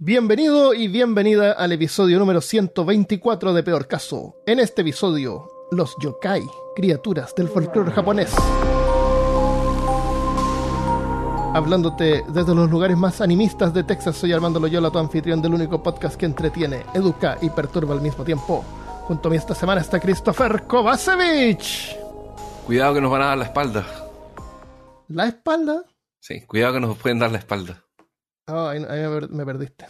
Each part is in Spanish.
Bienvenido y bienvenida al episodio número 124 de Peor Caso. En este episodio, los yokai, criaturas del folclore japonés. Hablándote desde los lugares más animistas de Texas, soy Armando Loyola, tu anfitrión del único podcast que entretiene, educa y perturba al mismo tiempo. Junto a mí esta semana está Christopher Kovacevic. Cuidado que nos van a dar la espalda. ¿La espalda? Sí, cuidado que nos pueden dar la espalda. Oh, ahí, ahí me, per- me perdiste.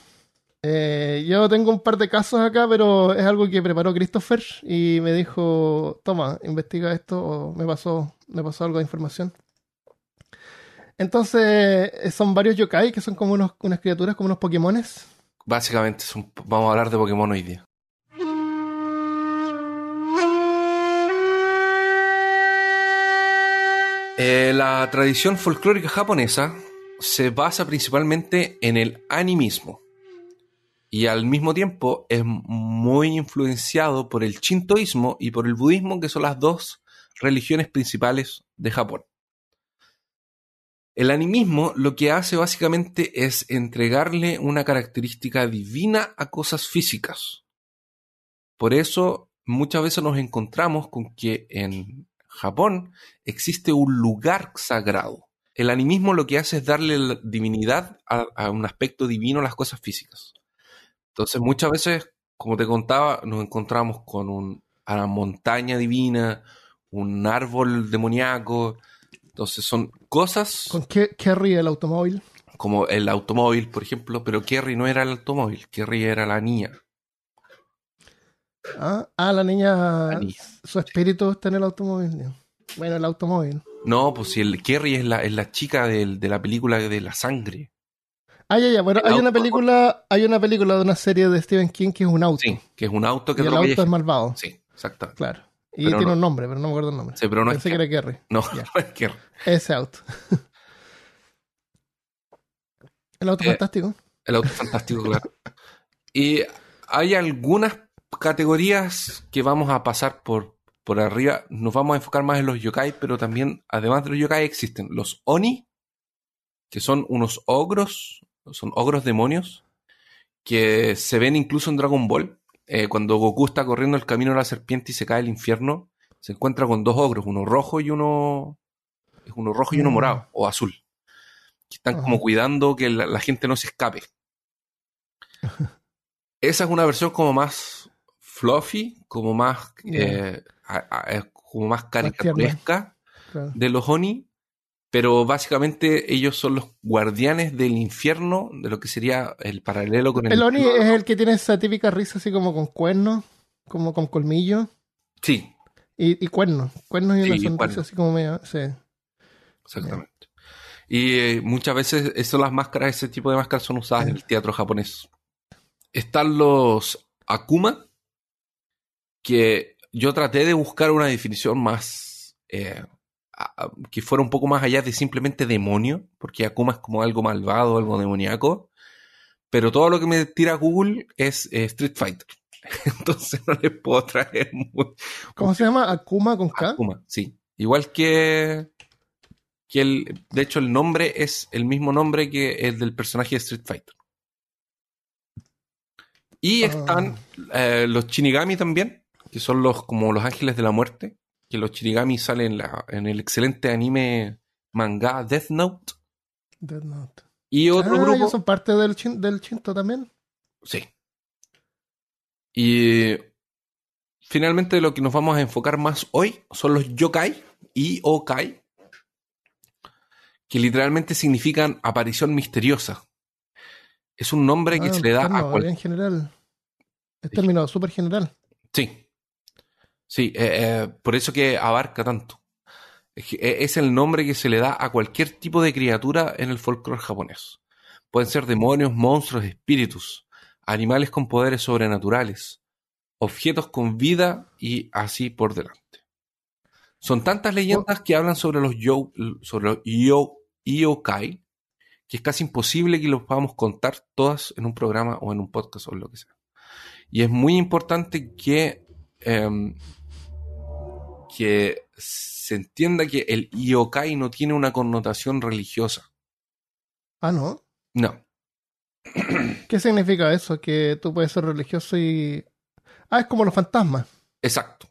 Eh, yo tengo un par de casos acá, pero es algo que preparó Christopher y me dijo, toma, investiga esto o me pasó, me pasó algo de información. Entonces, eh, son varios yokai que son como unos, unas criaturas, como unos Pokémones. Básicamente son- vamos a hablar de Pokémon hoy día. Eh, la tradición folclórica japonesa se basa principalmente en el animismo y al mismo tiempo es muy influenciado por el shintoísmo y por el budismo, que son las dos religiones principales de Japón. El animismo lo que hace básicamente es entregarle una característica divina a cosas físicas. Por eso muchas veces nos encontramos con que en Japón existe un lugar sagrado. El animismo lo que hace es darle la divinidad a, a un aspecto divino a las cosas físicas. Entonces muchas veces, como te contaba, nos encontramos con un- una montaña divina, un árbol demoníaco. Entonces son cosas Con Ke- Kerry, el automóvil. como el automóvil, por ejemplo, pero Kerry no era el automóvil, Kerry era la niña. Ah, ah, la niña, La niña. su espíritu está en el automóvil. Bueno, el automóvil. No, pues si el Kerry es la, es la chica del- de la película de la sangre. Ah, ya, ya. Bueno, hay una película, hay una película de una serie de Stephen King que es un auto. Sí, que es un auto que y el auto es malvado. Sí, exactamente. Claro. Y Pero tiene no- un nombre, pero no me acuerdo el nombre. Sí, pero no es Pensé que era Kerry. No, no es Kerry. Ese auto. el auto Eh, fantástico. El auto fantástico, claro. Y hay algunas categorías que vamos a pasar por, por arriba. Nos vamos a enfocar más en los yokai, pero también, además de los yokai, existen los oni, que son unos ogros, son ogros demonios, que se ven incluso en Dragon Ball. Eh, cuando Goku está corriendo el camino de la serpiente y se cae al infierno, se encuentra con dos ogros, uno rojo y uno. Es uno rojo y uno Mm. morado, o azul. Que están Ajá. como cuidando que la, la gente no se escape. Esa es una versión como más fluffy, como más, a- a- eh, como más caricaturesca Claro. de los Oni, pero básicamente ellos son los guardianes del infierno, de lo que sería el paralelo con el. El Oni es el que tiene esa típica risa así como con cuernos, como con colmillos Sí, y, y cuernos. Cuernos y Sí, una sonrisa así como medio. Sí. exactamente. Y eh, muchas veces esas las máscaras, ese tipo de máscaras son usadas en el teatro japonés. Están los Akuma, que yo traté de buscar una definición más eh, a- que fuera un poco más allá de simplemente demonio, porque Akuma es como algo malvado, algo demoníaco, pero todo lo que me tira Google es eh, Street Fighter. Entonces no les puedo traer muy, ¿Cómo se llama? Akuma con K. Akuma, sí. Igual que, que el, de hecho el nombre es el mismo nombre que el del personaje de Street Fighter. Y Ah. están eh, los Shinigami también, que son los como los ángeles de la muerte, que los Shinigami salen en, la- en el excelente anime manga Death Note. Death Note. Y otro ah, grupo, ellos son parte del, chin- del Shinto también. sí. Y finalmente lo que nos vamos a enfocar más hoy son los yokai y okai, que literalmente significan aparición misteriosa. Es un nombre que Ah, se le da a cualquier... En general. Es término súper general. Sí. Sí, eh, eh, por eso que abarca tanto. Eh, es el nombre que se le da a cualquier tipo de criatura en el folclore japonés. Pueden ser demonios, monstruos, espíritus, animales con poderes sobrenaturales, objetos con vida y así por delante. Son tantas leyendas que hablan sobre los yo, sobre yokai que es casi imposible que los podamos contar todas en un programa o en un podcast o en lo que sea. Y es muy importante que, em, que se entienda que el yokai no tiene una connotación religiosa. Ah, no. No. ¿Qué significa eso? Que tú puedes ser religioso y. Ah, es como los fantasmas. Exacto.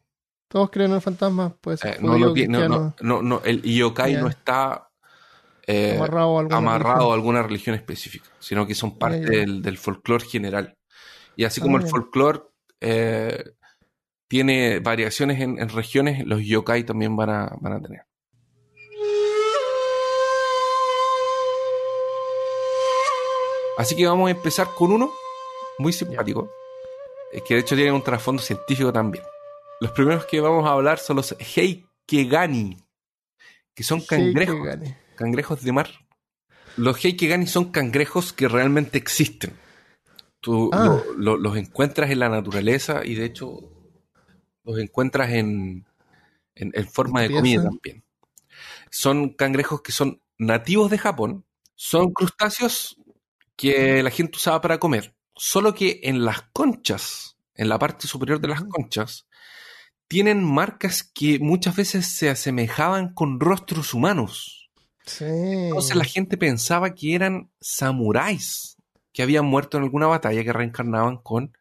Todos creen en los fantasmas, puede ser. Eh, no, judío, no, no, no, el yokai no está eh, amarrado a alguna amarrado religión. a alguna religión específica, sino que son parte del, del folclore general. Y así como Ah, el bien. folclore eh, tiene variaciones en, en regiones, los yokai también van a, van a tener. Así que vamos a empezar con uno muy simpático, que de hecho tiene un trasfondo científico también. Los primeros que vamos a hablar son los Heikegani, que son cangrejos, Heikegani. cangrejos de mar. Los Heikegani son cangrejos que realmente existen. Tú Ah. lo- lo- los encuentras en la naturaleza y de hecho los encuentras en, en, en forma de comida también. Son cangrejos que son nativos de Japón. Son crustáceos que la gente usaba para comer. Solo que en las conchas, en la parte superior de las conchas, tienen marcas que muchas veces se asemejaban con rostros humanos. Sí. Entonces la gente pensaba que eran samuráis que habían muerto en alguna batalla que reencarnaban con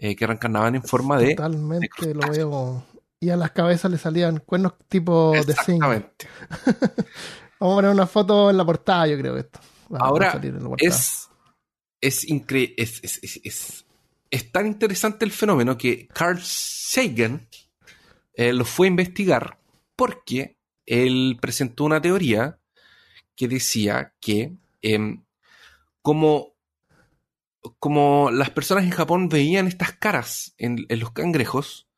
eh, que reencarnaban en forma de Totalmente de lo veo. Y a las cabezas le salían cuernos tipo de zinc. exactamente. Vamos a poner una foto en la portada, yo creo que esto. Ahora es es, incre- es, es, es, es- es tan interesante el fenómeno que Carl Sagan eh, lo fue a investigar porque él presentó una teoría que decía que em, como, como las personas en Japón veían estas caras en, en los cangrejos,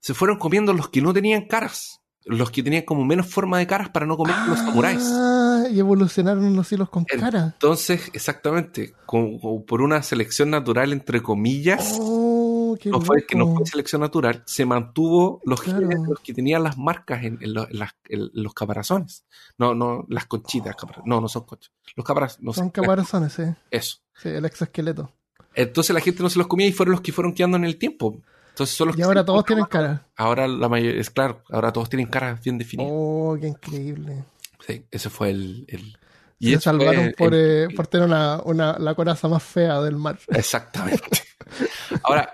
se fueron comiendo los que no tenían caras, los que tenían como menos forma de caras para no comer los samuráis. Ah, y evolucionaron los hilos con cara. Entonces, exactamente, como, como por una selección natural, entre comillas, Oh, qué no fue, que no fue selección natural, se mantuvo los Claro. que tenían las marcas en, en lo- en las- en los caparazones. No, no, las conchitas, capara- no, no son conchas. Los caparazones, no Son caparazones, sí. Eso. Sí, el exoesqueleto. Entonces la gente no se los comía y fueron los que fueron quedando en el tiempo. Entonces son los Y que ahora todos tienen cara. Ahora la mayoría, es claro, ahora todos tienen caras bien definidas. Oh, qué increíble. Sí, ese fue el... el- Se salvaron fue por, el- eh, por tener una, una, la coraza más fea del mar. Exactamente. Ahora,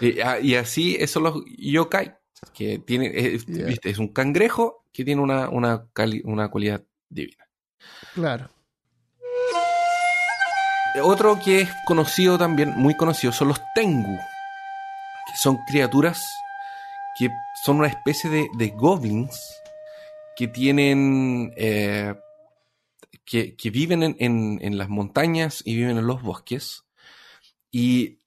y, a- y así esos los yokai, que Yeah. viste, es un cangrejo que tiene una, una, cali- una cualidad divina. Claro. Otro que es conocido también, muy conocido, son los tengu, que son criaturas que son una especie de, de goblins que tienen, eh, que, que viven en, en- en las montañas y viven en los bosques. Y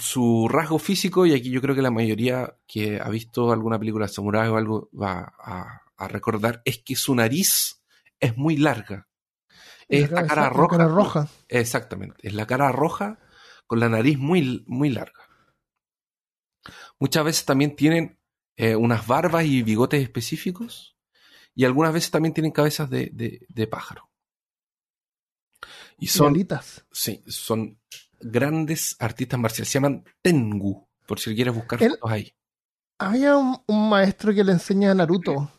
su rasgo físico, y aquí yo creo que la mayoría que ha visto alguna película de samurái o algo va a, a recordar, es que su nariz es muy larga. Y la cara la roja. cara roja. Exactamente. Es la cara roja con la nariz muy, muy larga. Muchas veces también tienen eh, unas barbas y bigotes específicos. Y algunas veces también tienen cabezas de, de- de pájaro. Y Y son, alitas. sí, son grandes artistas marciales. Se llaman Tengu, por si quieres buscar fotos ahí. Había un, un maestro que le enseña a Naruto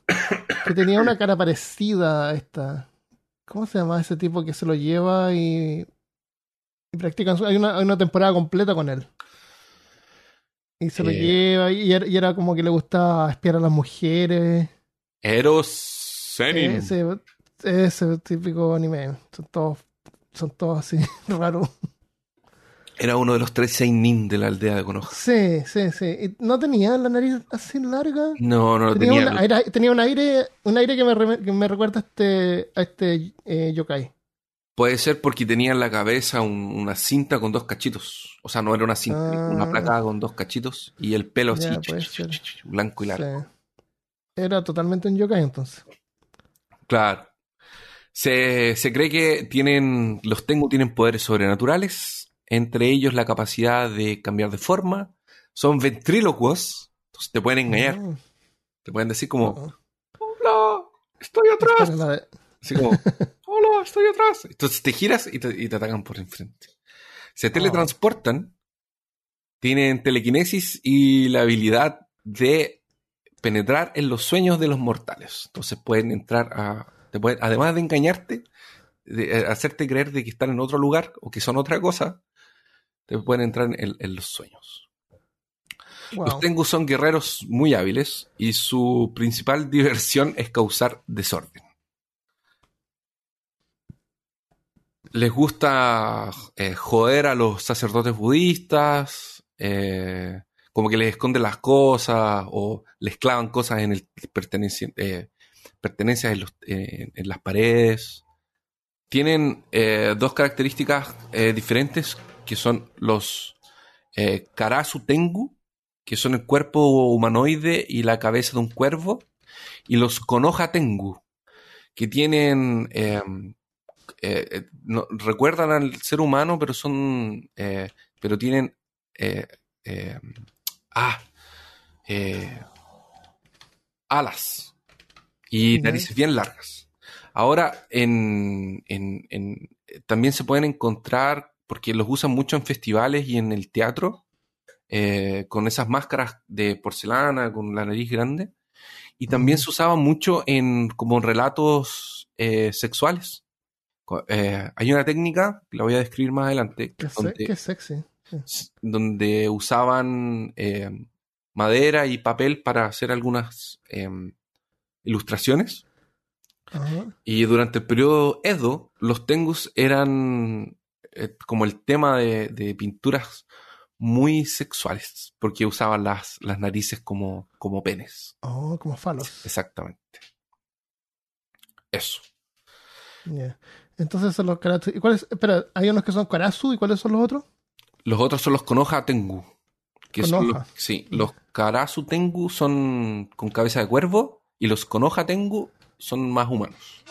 que tenía una cara parecida a esta. ¿Cómo se llama ese tipo que se lo lleva y, y practican? Hay una, hay una temporada completa con él. Y se lo Eh. lleva y era, y era como que le gustaba espiar a las mujeres. Eros Zenin. Ese, ese típico anime. Son todos, son todos así raros. Era uno de los tres Seinin de la aldea de Konoha. Sí, sí, sí. No tenía la nariz así larga. No, no lo Tenía, tenía. una- era- tenía un aire, un aire que me, re- que me recuerda a este, a este eh, yokai. Puede ser porque tenía en la cabeza un- una cinta con dos cachitos. O sea, no era una cinta, Ah. una placa con dos cachitos y el pelo así, blanco y largo. Sí. Era totalmente un yokai entonces. Claro. Se, se cree que tienen, los Tengu tienen poderes sobrenaturales, entre ellos la capacidad de cambiar de forma. Son ventrílocuos, entonces te pueden engañar. Ah, Te pueden decir como, hola, estoy atrás. la Así como, hola, estoy atrás. Entonces te giras y te, y te atacan por enfrente. Se teletransportan, tienen telequinesis y la habilidad de penetrar en los sueños de los mortales. Entonces pueden entrar a. te pueden- además de engañarte, de eh, hacerte creer de que están en otro lugar o que son otra cosa, te pueden entrar en, en los sueños. Wow. Los Tengu son guerreros muy hábiles y su principal diversión es causar desorden. Les gusta eh, joder a los sacerdotes budistas, eh, como que les esconden las cosas o les clavan cosas en el eh, pertenencias en, los- en las paredes. Tienen dos características diferentes que son los eh, Karasu Tengu, que son el cuerpo humanoide y la cabeza de un cuervo, y los Konoha Tengu, que tienen, eh, eh, eh, no- recuerdan al ser humano, pero son, eh, pero tienen, eh, ah, alas y narices bien largas. Ahora, en, en- en- también se pueden encontrar, porque los usan mucho en festivales y en el teatro, eh, con esas máscaras de porcelana, con la nariz grande. Y también se usaba mucho en como en relatos eh, sexuales. Eh, hay una técnica, la voy a describir más adelante, Qué, se- donde, qué sexy. donde usaban madera y papel para hacer algunas em, ilustraciones. Ajá. Y durante el periodo Edo, los tengus eran eh, como el tema de, de pinturas muy sexuales, porque usaban las, las narices como, como penes. Oh, como falos. Exactamente. Eso. Ya. Entonces son los karasu. ¿Y cuáles? Espera, hay unos que son karasu y cuáles son los otros? Los otros son los Konoha Tengu. Que son los, sí, los Karasu Tengu son con cabeza de cuervo y los Konoha Tengu son más humanos.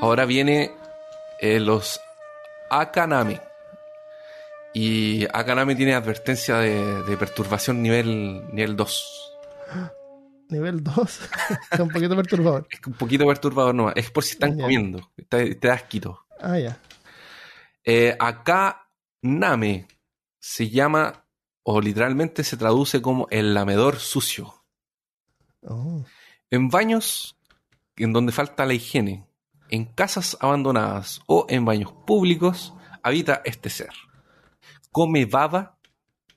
Ahora viene eh, los Akaname. Y Akaname tiene advertencia de, de perturbación nivel, nivel 2. Nivel 2. Está un poquito perturbador. Es un poquito perturbador nomás. Es por si están comiendo. Te, te das quito. Ah, ya. Eh, acá Name se llama, o literalmente se traduce como el lamedor sucio. Oh. En baños en donde falta la higiene, en casas abandonadas o en baños públicos, habita este ser. Come baba,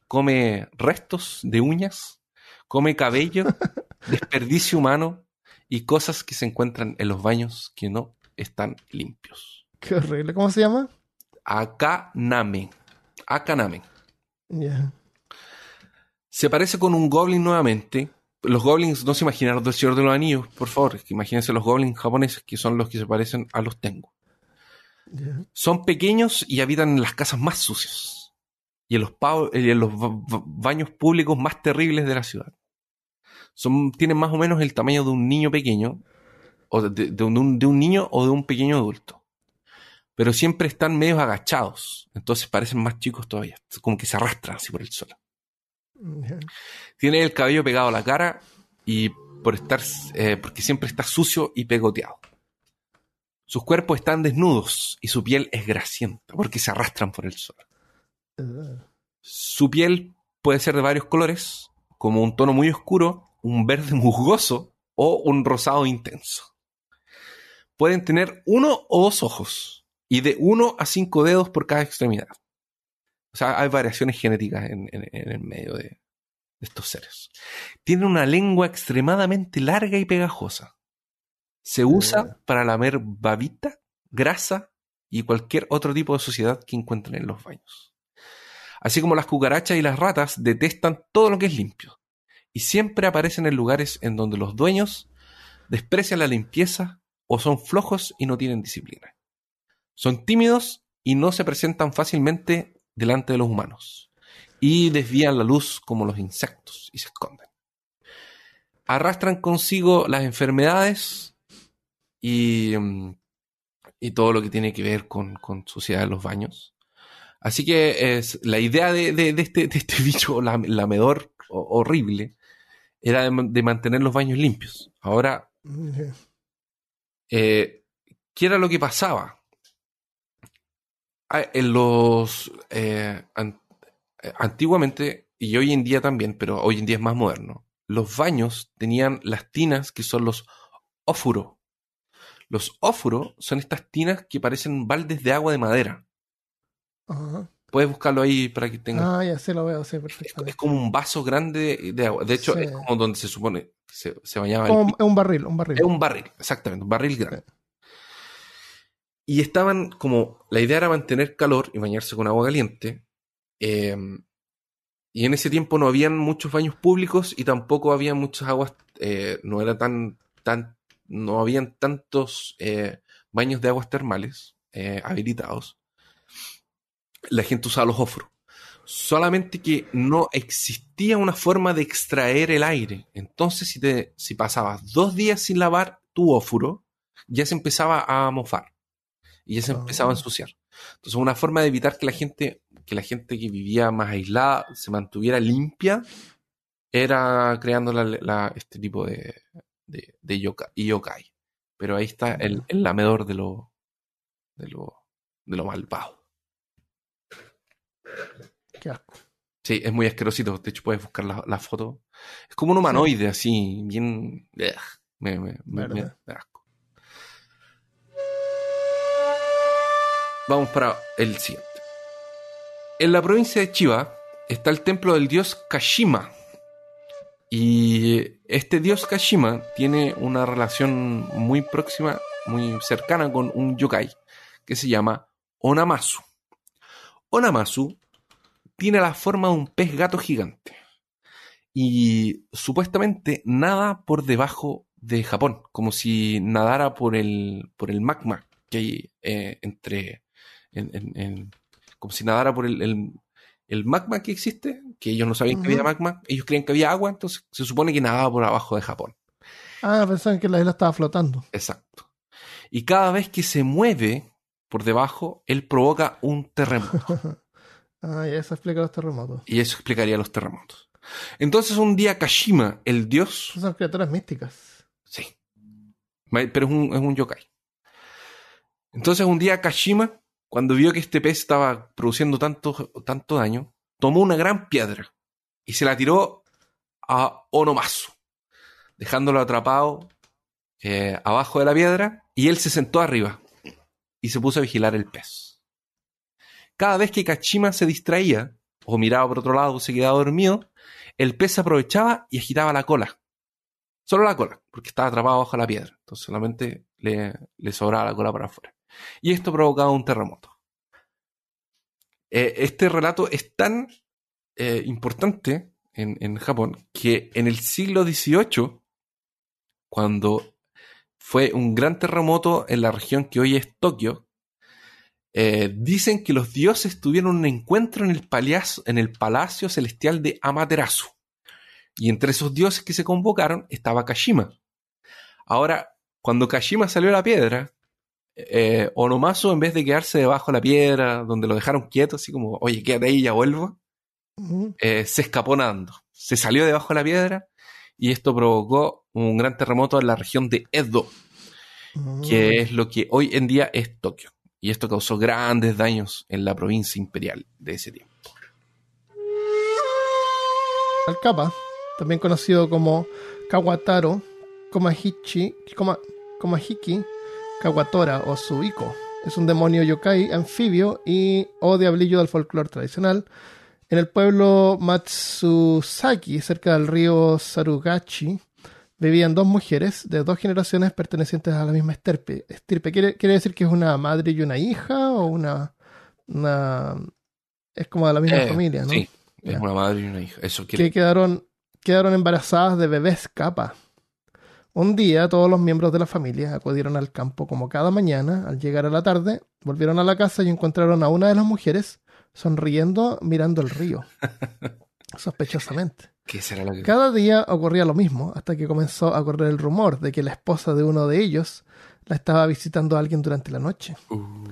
come restos de uñas, come cabello, desperdicio humano y cosas que se encuentran en los baños que no están limpios. Qué horrible. ¿Cómo se llama? Akaname. Akaname. Ya. Se parece con un goblin nuevamente. Los goblins no se imaginaron del Señor de los Anillos, por favor. Imagínense los goblins japoneses, que son los que se parecen a los Tengu. Son pequeños y habitan en las casas más sucias. Y en los, y en los ba- ba- baños públicos más terribles de la ciudad. Son, tienen más o menos el tamaño de un niño pequeño, o de, de un, de un niño o de un pequeño adulto. Pero siempre están medio agachados, entonces parecen más chicos todavía, como que se arrastran así por el suelo. Tiene el cabello pegado a la cara y por estar, eh, porque siempre está sucio y pegoteado. Sus cuerpos están desnudos y su piel es grasienta porque se arrastran por el. Uh, Su piel puede ser de varios colores, como un tono muy oscuro, un verde musgoso o un rosado intenso. Pueden tener uno o dos ojos y de uno a cinco dedos por cada extremidad. O sea, hay variaciones genéticas en, en- en el medio de, de estos seres. Tienen una lengua extremadamente larga y pegajosa. Se usa para lamer babita, grasa y cualquier otro tipo de suciedad que encuentren en los baños. Así como las cucarachas y las ratas detestan todo lo que es limpio. Y siempre aparecen en lugares en donde los dueños desprecian la limpieza o son flojos y no tienen disciplina. Son tímidos y no se presentan fácilmente delante de los humanos. Y desvían la luz como los insectos y se esconden. Arrastran consigo las enfermedades y, mm, y todo lo que tiene que ver con, con suciedad en los baños. Así que es, la idea de, de- de este, de este bicho lam- lamedor ho- horrible era de, man- de mantener los baños limpios. Ahora, eh, ¿qué era lo que pasaba? Ah, En los eh, an- eh, antiguamente y hoy en día también, pero hoy en día es más moderno. Los baños tenían las tinas que son los ófuro. Los ófuros son estas tinas que parecen baldes de agua de madera. Ajá. Puedes buscarlo ahí para que tengas. Ah, ya sí lo veo, sí, es, perfecto. es como un vaso grande de, agua. De hecho, Sí. es como donde se supone que se, se bañaba el Como es un barril, un barril. Es un barril, exactamente, un barril grande. Y estaban como, la idea era mantener calor y bañarse con agua caliente. eh, y en ese tiempo no habían muchos baños públicos y tampoco había muchas aguas, eh, no era tan, tan, no habían tantos eh, baños de aguas termales eh, habilitados. La gente usaba los óforos. Solamente que no existía una forma de extraer el aire. Entonces, si, te, si pasabas dos días sin lavar tu ófuro, ya se empezaba a mofar. Y ya se Ah. empezaba a ensuciar. Entonces, una forma de evitar que la gente, que la gente que vivía más aislada se mantuviera limpia, era creando la- la- este tipo de, de, de yoka- yokai. Pero ahí está el, el lamedor de lo, de lo, de lo malvado. Qué asco. Sí, es muy asquerosito. De hecho, puedes buscar la, la foto. Es como un humanoide, así, bien. me, me- me- me asco. Vamos para el siguiente. En la provincia de Chiba está el templo del dios Kashima. Y este dios Kashima tiene una relación muy próxima, muy cercana con un yokai que se llama Onamasu. Onamasu tiene la forma de un pez gato gigante. Y supuestamente nada por debajo de Japón, como si nadara por el, por el magma que hay eh, entre. En- en- en- como si nadara por el, el- el magma que existe, que ellos no sabían que había magma, ellos creían que había agua, entonces se supone que nadaba por abajo de Japón. Ah, pensaban que la isla estaba flotando. Exacto. Y cada vez que se mueve por debajo, él provoca un terremoto. Ah, ya eso explica los terremotos. Y eso explicaría los terremotos. Entonces un día Kashima, el dios, Son criaturas místicas. sí, pero es un, es un yokai. Entonces un día Kashima, cuando vio que este pez estaba produciendo tanto, tanto daño, tomó una gran piedra y se la tiró a Onomasu, dejándolo atrapado eh, abajo de la piedra y él se sentó arriba y se puso a vigilar el pez. Cada vez que Kashima se distraía o miraba por otro lado o se quedaba dormido, el pez aprovechaba y agitaba la cola. Solo la cola, porque estaba atrapado bajo la piedra. Entonces solamente le, le sobraba la cola para afuera. Y esto provocaba un terremoto. Eh, este relato es tan eh, importante en, Japón que en el siglo XVIII, cuando fue un gran terremoto en la región que hoy es Tokio, eh, dicen que los dioses tuvieron un encuentro en el, palacio, en el palacio celestial de Amaterasu. Y entre esos dioses que se convocaron estaba Kashima. Ahora, cuando Kashima salió a la piedra, eh, Onomasu, en vez de quedarse debajo de la piedra, donde lo dejaron quieto, así como, oye, quédate ahí, ya vuelvo, eh, se escapó nadando. Se salió debajo de la piedra y esto provocó un gran terremoto en la región de Edo, que es lo que hoy en día es Tokio. Y esto causó grandes daños en la provincia imperial de ese tiempo. El Kappa, también conocido como Kawataro, Komahichi, Koma- Komahiki, Kawatora o Suiko. Es un demonio yokai anfibio y o diablillo del folclore tradicional. En el pueblo Matsusaki, cerca del río Sarugachi, vivían dos mujeres de dos generaciones pertenecientes a la misma estirpe. estirpe. ¿Quiere, quiere decir que es una madre y una hija o una... una es como de la misma Eh, familia, ¿no? Sí, es Ya. una madre y una hija. Eso quiere que quedaron, quedaron embarazadas de bebés capa. Un día todos los miembros de la familia acudieron al campo como cada mañana. Al llegar a la tarde, volvieron a la casa y encontraron a una de las mujeres sonriendo mirando el río. Sospechosamente. ¿Qué será lo que.? Cada día ocurría lo mismo, hasta que comenzó a correr el rumor de que la esposa de uno de ellos la estaba visitando a alguien durante la noche. Uh,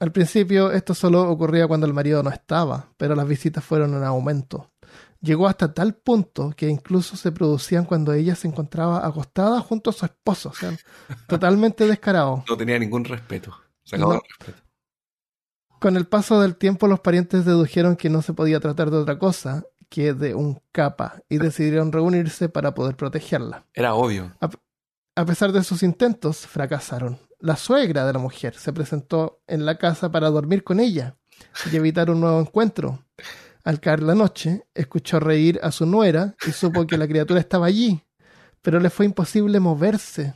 Al principio esto solo ocurría cuando el marido no estaba, pero las visitas fueron en aumento. Llegó hasta tal punto que incluso se producían cuando ella se encontraba acostada junto a su esposo, o sea, totalmente descarado. no tenía ningún respeto. Se acabó No. el respeto. Con el paso del tiempo los parientes dedujeron que no se podía tratar de otra cosa que de un capa y decidieron reunirse para poder protegerla. Era obvio. a pesar de sus intentos, fracasaron. La suegra de la mujer se presentó en la casa para dormir con ella y evitar un nuevo encuentro. Al caer la noche, escuchó reír a su nuera y supo que la criatura estaba allí, pero le fue imposible moverse.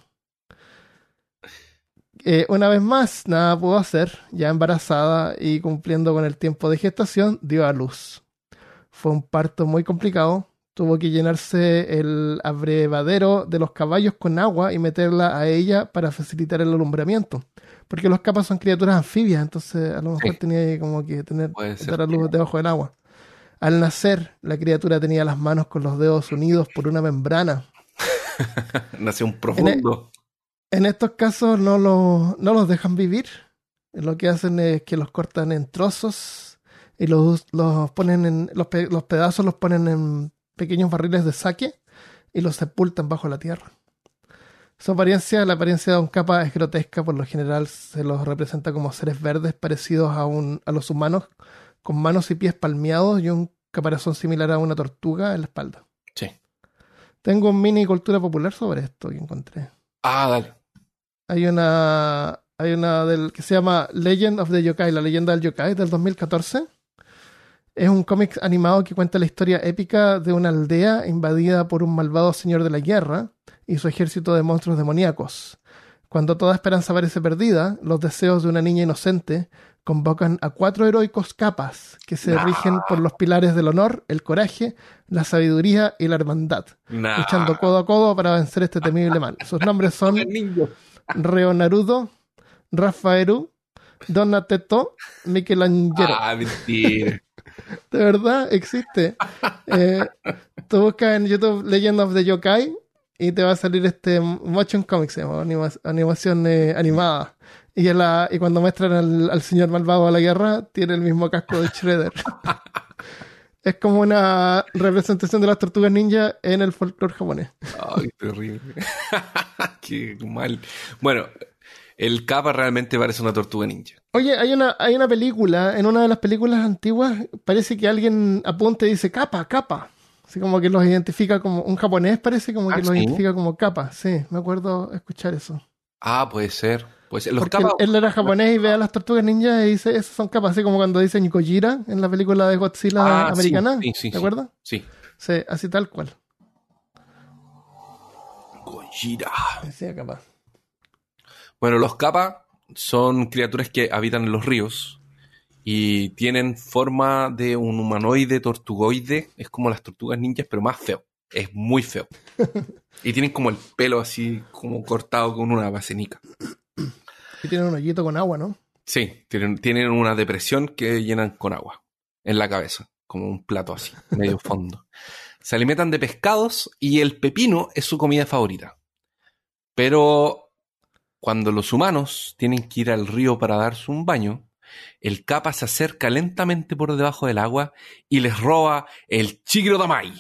Eh, una vez más, nada pudo hacer, ya embarazada y cumpliendo con el tiempo de gestación, dio a luz. Fue un parto muy complicado, tuvo que llenarse el abrevadero de los caballos con agua y meterla a ella para facilitar el alumbramiento. Porque los capas son criaturas anfibias, entonces a lo mejor Sí. tenía como que tener dar a luz debajo del agua. Al nacer, la criatura tenía las manos con los dedos unidos por una membrana. Nació un profundo. En estos casos no, lo- no los dejan vivir. Lo que hacen es que los cortan en trozos y los, los ponen en. Los, pe- los pedazos los ponen en pequeños barriles de saque y los sepultan bajo la tierra. Su apariencia, la apariencia de un capa es grotesca, por lo general se los representa como seres verdes parecidos a, un, a los humanos, con manos y pies palmeados y un caparazón similar a una tortuga en la espalda. Sí. Tengo un mini cultura popular sobre esto que encontré. Ah, dale. Hay una. Hay una del que se llama Legend of the Yokai, la leyenda del yokai del 2014. Es un cómic animado que cuenta la historia épica de una aldea invadida por un malvado señor de la guerra y su ejército de monstruos demoníacos. Cuando toda esperanza parece perdida, los deseos de una niña inocente convocan a cuatro heroicos capas que se Nah. rigen por los pilares del honor, el coraje, la sabiduría y la hermandad, Nah. luchando codo a codo para vencer este temible mal. Sus nombres son Reo Naruto, Rafaelu, Donateto, Michelangelo. Ah, mentira. De verdad, existe. Eh, tú buscas en YouTube Legend of the Yokai y te va a salir este Motion Comics, se llama, anima- animación eh, animada. Y, en la- y cuando muestran al, al señor malvado a la guerra, tiene el mismo casco de Shredder. es como una representación de las tortugas ninja en el folclore japonés. Ay, qué terrible. qué mal. Bueno, el capa realmente parece una tortuga ninja. Oye, hay una, hay una película, en una de las películas antiguas, parece que alguien apunta y dice capa, capa. Así como que los identifica como, un japonés parece como Ah, que los ¿sí? identifica como capa. Sí, me acuerdo escuchar eso. Ah, puede ser. Puede ser. Los Porque capas. él, era japonés y ve a las tortugas ninjas y dice, esas son capas, así como cuando dicen Gojira en la película de Godzilla Ah, sí, americana. sí, sí, ¿Te sí. acuerdas? Sí. Sí, así tal cual. Gojira. Decía capa. Bueno, los kappa son criaturas que habitan en los ríos y tienen forma de un humanoide tortugoide. Es como las tortugas ninjas, pero más feo. Es muy feo. Y tienen como el pelo así, como cortado con una basenica. Y tiene un hoyito con agua, ¿no? Sí, tienen, tienen una depresión que llenan con agua en la cabeza, como un plato así, medio fondo. Se alimentan de pescados y el pepino es su comida favorita. Pero cuando los humanos tienen que ir al río para darse un baño, el capa se acerca lentamente por debajo del agua y les roba el chigro damai.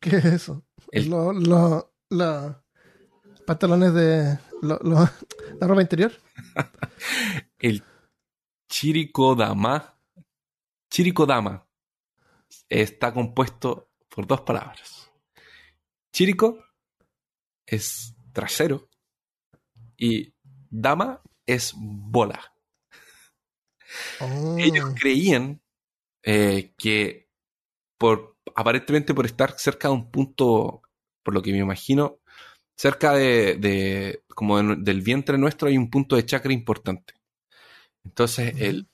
¿Qué es eso? El- Los los- los pantalones de... lo- lo- la ropa interior. El chirikodama. Chirikodama está compuesto por dos palabras. Chirico es trasero y dama es bola. Oh. Ellos creían eh, que por aparentemente por estar cerca de un punto, por lo que me imagino, cerca de, de- como de- del vientre nuestro hay un punto de chakra importante. Entonces el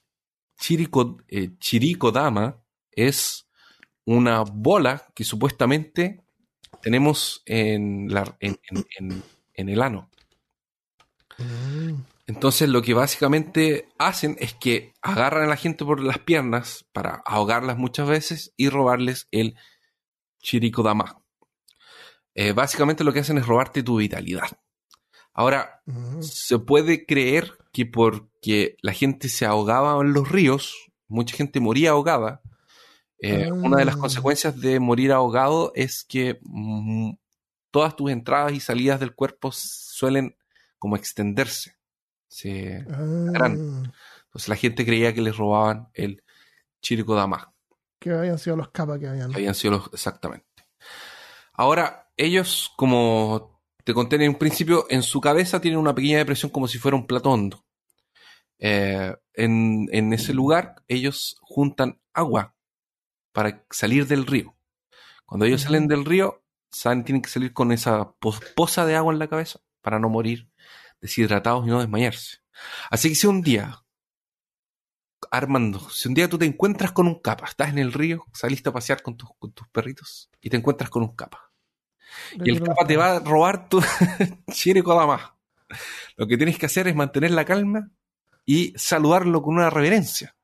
chirico, eh, chirikodama es una bola que supuestamente tenemos en, la, en, en- en- en el ano. Mm. Entonces lo que básicamente hacen es que agarran a la gente por las piernas para ahogarlas muchas veces y robarles el chirikodama. Eh, básicamente lo que hacen es robarte tu vitalidad. Ahora, se puede creer que porque la gente se ahogaba en los ríos, mucha gente moría ahogada. eh, Ah. Una de las consecuencias de morir ahogado es que mm, todas tus entradas y salidas del cuerpo suelen como extenderse. Se- Ah, entonces la gente creía que les robaban el chirikodama. que habían sido los capas que habían. Habían sido los, exactamente. Ahora, ellos, como te conté en un principio, en su cabeza tiene una pequeña depresión como si fuera un plato hondo. Eh, en, en ese lugar ellos juntan agua para salir del río. Cuando ellos salen del río, tienen que salir con esa poza de agua en la cabeza para no morir deshidratados y no desmayarse. Así que si un día, Armando, si un día tú te encuentras con un capa, estás en el río, saliste a pasear con tus, con tus perritos y te encuentras con un capa. Y el capa te va a robar tu chile más. Lo que tienes que hacer es mantener la calma y saludarlo con una reverencia.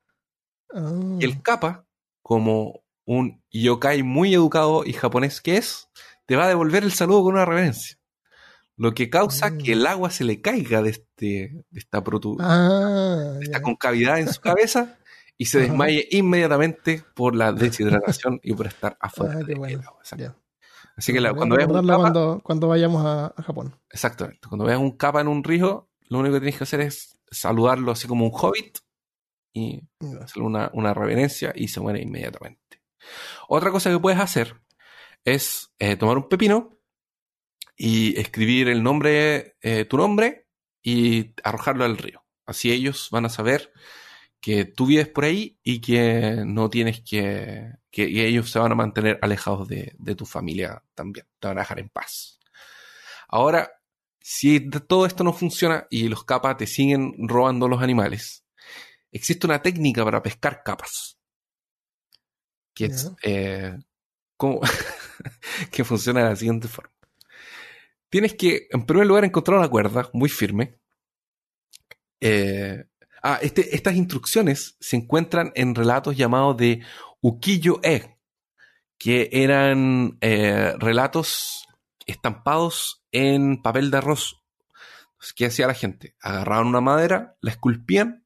Y el capa, ah. como un yokai muy educado y japonés que es, te va a devolver el saludo con una reverencia. Lo que causa que el agua se le caiga de, este, de esta, protu ah, esta concavidad en su cabeza y se desmaye inmediatamente por la deshidratación y por estar afuera ah, Así que cuando veas un capa, cuando, vayamos a, Japón. Exactamente. Cuando veas un capa en un río, lo único que tienes que hacer es saludarlo así como un hobbit y hacerle una, una reverencia y se muere inmediatamente. Otra cosa que puedes hacer es eh, tomar un pepino y escribir el nombre, eh, tu nombre y arrojarlo al río. Así ellos van a saber que tú vives por ahí y que no tienes que, que ellos se van a mantener alejados de, de, tu familia también, te van a dejar en paz. Ahora, si todo esto no funciona y los capas te siguen robando los animales, existe una técnica para pescar capas. Que es, eh, que funciona de la siguiente forma. Tienes que, en primer lugar, encontrar una cuerda muy firme. Eh, ah, este, estas instrucciones se encuentran en relatos llamados de ukiyo-e, que eran eh, relatos estampados en papel de arroz. ¿Qué hacía la gente? Agarraban una madera, la esculpían,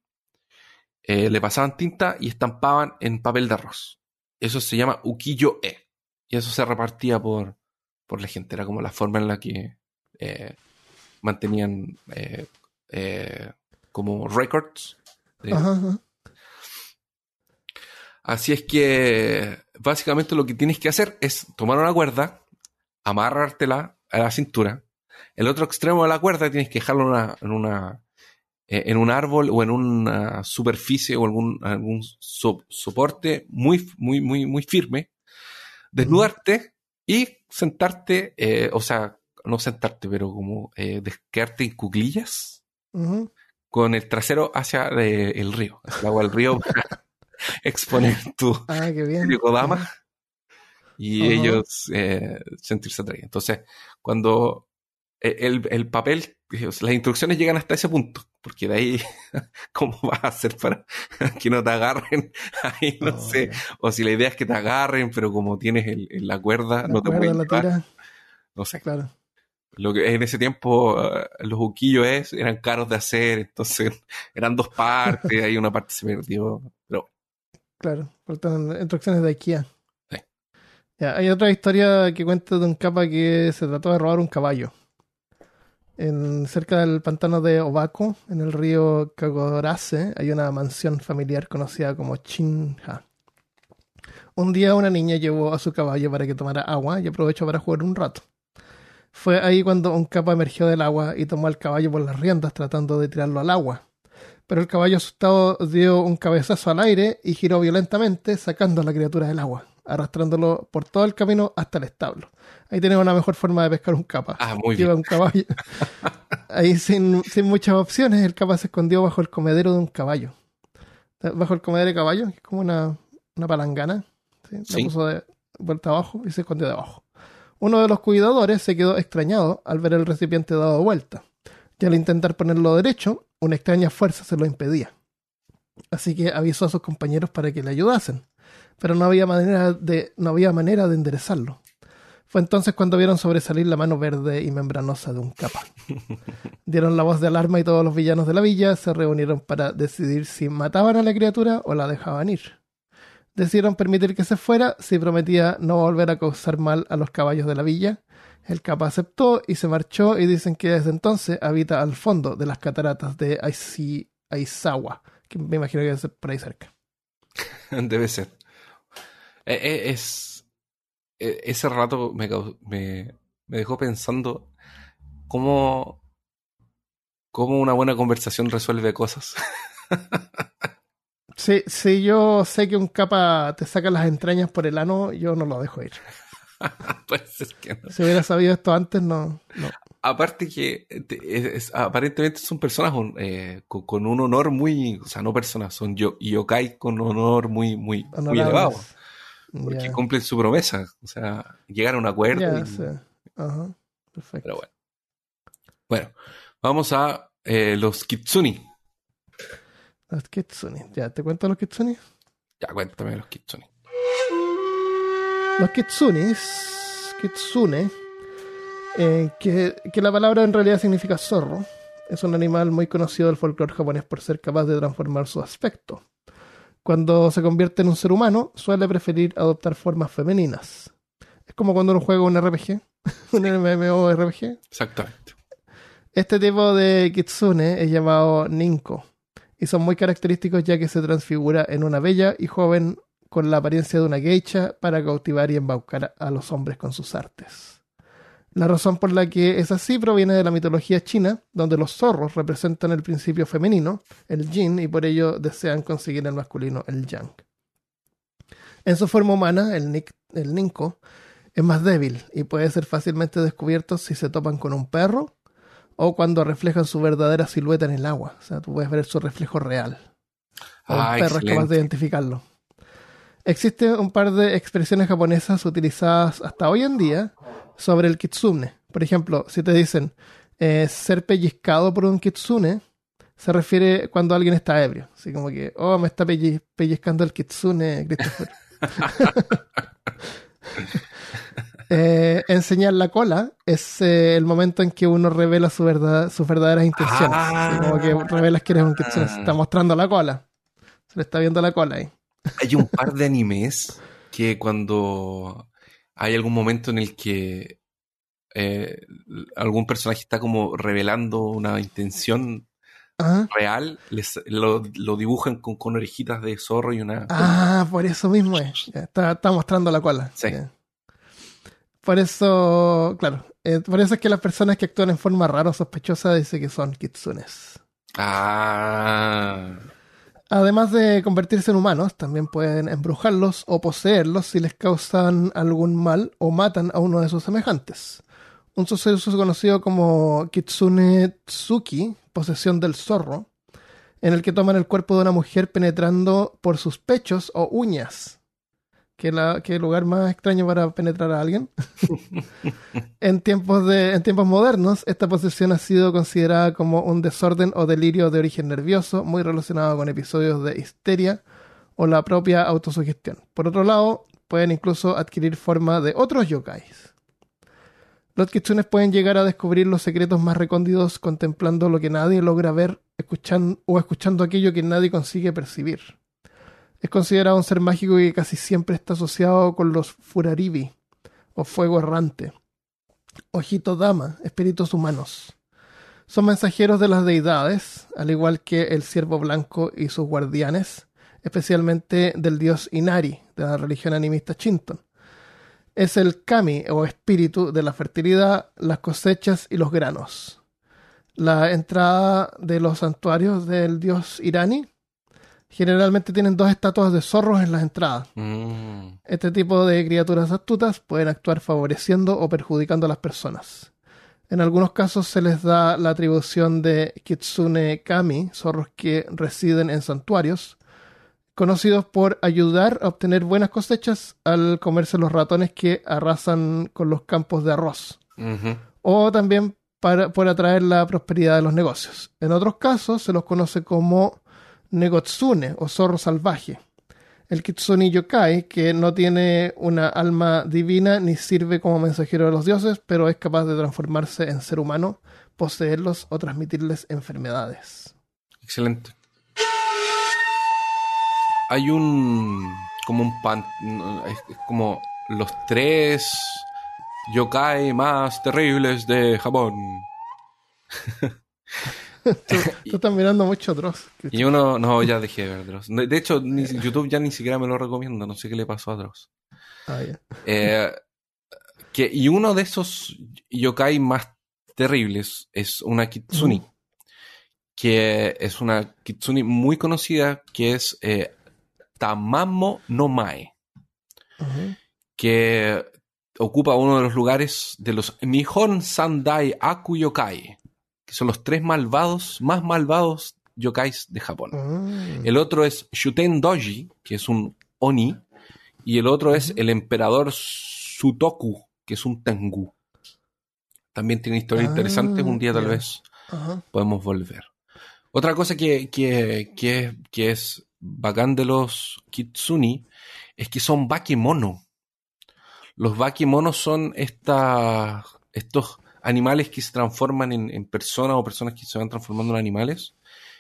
eh, le pasaban tinta y estampaban en papel de arroz. Eso se llama ukiyo-e. Y eso se repartía por, por la gente. Era como la forma en la que eh, mantenían como records. Así es que básicamente lo que tienes que hacer es tomar una cuerda, amarrártela a la cintura. El otro extremo de la cuerda tienes que dejarlo en una, en un árbol o en una superficie o algún, algún soporte muy, muy, muy, muy firme. Desnudarte y sentarte, eh, o sea, no sentarte, pero como eh, quedarte en cuclillas con el trasero hacia el río, el agua del río para exponer tu ah, y ellos eh, sentirse atraídos. Entonces, cuando e, el, papel, las instrucciones llegan hasta ese punto, porque de ahí, ¿cómo vas a hacer para que no te agarren? Ahí no oh, sé. O si la idea es que te agarren, pero como tienes el, la cuerda, no te pueden llevar. No sé. Claro. Lo que en ese tiempo uh, los buquillos eran caros de hacer, entonces eran dos partes, ahí una parte se perdió. Pero... Claro, faltan instrucciones de IKEA. Sí. hay otra historia que cuenta de un capa que se trató de robar un caballo en, cerca del pantano de Obako, en el río Kagorase, hay una mansión familiar conocida como Chinha. Un día una niña llevó a su caballo para que tomara agua y aprovechó para jugar un rato. Fue ahí cuando un capa emergió del agua y tomó al caballo por las riendas tratando de tirarlo al agua. Pero el caballo asustado dio un cabezazo al aire y giró violentamente sacando a la criatura del agua arrastrándolo por todo el camino hasta el establo. Ahí tenemos una mejor forma de pescar un capa. Ah, muy Lleva un caballo. Ahí sin, muchas opciones, el capa se escondió bajo el comedero de un caballo. Bajo el comedero de caballo, que es como una, una palangana. ¿sí? puso de vuelta abajo y se escondió debajo. Uno de los cuidadores se quedó extrañado al ver el recipiente dado vuelta. Y al intentar ponerlo derecho, una extraña fuerza se lo impedía. Así que avisó a sus compañeros para que le ayudasen pero no había manera de, no había manera de enderezarlo. Fue entonces cuando vieron sobresalir la mano verde y membranosa de un capa. Dieron la voz de alarma y todos los villanos de la villa se reunieron para decidir si mataban a la criatura o la dejaban ir. Decidieron permitir que se fuera si prometía no volver a causar mal a los caballos de la villa. El capa aceptó y se marchó y dicen que desde entonces habita al fondo de las cataratas de Aizawa, que me imagino que es por ahí cerca. Debe ser. E, e, es, e, ese rato me, me, dejó pensando cómo, cómo una buena conversación resuelve cosas. Si, si yo sé que un capa te saca las entrañas por el ano, yo no lo dejo ir. Puede ser que no. Si hubiera sabido esto antes, no. no. Aparte que es- es- aparentemente son personas eh, con, con un honor muy, o sea, no personas, son yo, yokai con honor muy, muy, muy elevado, porque Ya, cumplen su promesa, o sea, llegar a un acuerdo. ya, y- sí. Ajá. Perfecto. Pero bueno. Bueno, vamos a eh, los kitsuni. Los kitsune. Ya, ¿te cuento los kitsune? Ya, cuéntame los kitsuni. Los kitsunis, kitsune, eh, que, que la palabra en realidad significa zorro, es un animal muy conocido del folclore japonés por ser capaz de transformar su aspecto. Cuando se convierte en un ser humano, suele preferir adoptar formas femeninas. Es como cuando uno juega un RPG, un MMORPG. Exactamente. Este tipo de kitsune es llamado ninko y son muy característicos ya que se transfigura en una bella y joven con la apariencia de una geisha para cautivar y embaucar a los hombres con sus artes. La razón por la que es así proviene de la mitología china, donde los zorros representan el principio femenino, el yin, y por ello desean conseguir el masculino, el yang. En su forma humana, el, el ninko es más débil y puede ser fácilmente descubierto si se topan con un perro o cuando reflejan su verdadera silueta en el agua. O sea, tú puedes ver su reflejo real. O Ah, perro es capaz de identificarlo. Existe un par de expresiones japonesas utilizadas hasta hoy en día sobre el kitsune. Por ejemplo, si te dicen eh, ser pellizcado por un kitsune, se refiere cuando alguien está ebrio. Así como que, oh, me está pelli- pellizcando el kitsune, Christopher. Eh, enseñar la cola es eh, el momento en que uno revela su verdad, sus verdaderas intenciones. Ah. Como que revelas que eres un kitsune. Se está mostrando la cola. Se le está viendo la cola ahí. Hay un par de animes que cuando hay algún momento en el que eh, algún personaje está como revelando una intención Ajá. real, les, lo, lo dibujan con, con orejitas de zorro y una... Ah, por eso mismo es. Está, está mostrando la cola. Sí. Ya. Por eso, claro. eh, por eso es que las personas que actúan en forma rara o sospechosa dicen que son kitsunes. Ah, Además de convertirse en humanos, también pueden embrujarlos o poseerlos si les causan algún mal o matan a uno de sus semejantes. Un suceso conocido como Kitsune Tsuki, posesión del zorro, en el que toman el cuerpo de una mujer penetrando por sus pechos o uñas. ¿Qué, la, qué lugar más extraño para penetrar a alguien? en, tiempos de, en tiempos modernos, esta posesión ha sido considerada como un desorden o delirio de origen nervioso, muy relacionado con episodios de histeria o la propia autosugestión. Por otro lado, pueden incluso adquirir forma de otros yokais. Los kitsunes pueden llegar a descubrir los secretos más recónditos contemplando lo que nadie logra ver escuchan- o escuchando aquello que nadie consigue percibir. Es considerado un ser mágico que casi siempre está asociado con los Furaribi, o fuego errante, Ojito Dama, espíritus humanos. Son mensajeros de las deidades, al igual que el ciervo blanco y sus guardianes, especialmente del dios Inari, de la religión animista Shinto. Es el kami o espíritu de la fertilidad, las cosechas y los granos. La entrada de los santuarios del dios Irani generalmente tienen dos estatuas de zorros en las entradas. mm, Este tipo de criaturas astutas pueden actuar favoreciendo o perjudicando a las personas. En algunos casos se les da la atribución de Kitsune Kami, zorros que residen en santuarios, conocidos por ayudar a obtener buenas cosechas al comerse los ratones que arrasan con los campos de arroz, o también para, por atraer la prosperidad de los negocios. En otros casos se los conoce como Negotsune o zorro salvaje. El Kitsune Yokai, que no tiene una alma divina ni sirve como mensajero de los dioses, pero es capaz de transformarse en ser humano, poseerlos o transmitirles enfermedades. Excelente. Hay un. como un pan. es como los tres yokai más terribles de Japón. Tú, tú estás mirando mucho Dross. Y uno. No, ya dejé de ver Dross. De hecho, ni- YouTube ya ni siquiera me lo recomienda. No sé qué le pasó a Dross. Ah, ya. Eh, que, y uno de esos yokai más terribles es una kitsuni, que es una kitsuni muy conocida, que es eh, Tamamo no Mae, que ocupa uno de los lugares de los Nihon Sandai Aku Yokai, que son los tres malvados, más malvados yokais de Japón. Ah. El otro es Shuten Doji, que es un Oni, y el otro es el emperador Sutoku, que es un Tengu. También tiene historias Ah, interesantes, un día tal vez Ajá. podemos volver. Otra cosa que, que, que, que es bacán de los Kitsuni es que son bakemono. Los bakemonos son esta, estos animales que se transforman en, en personas o personas que se van transformando en animales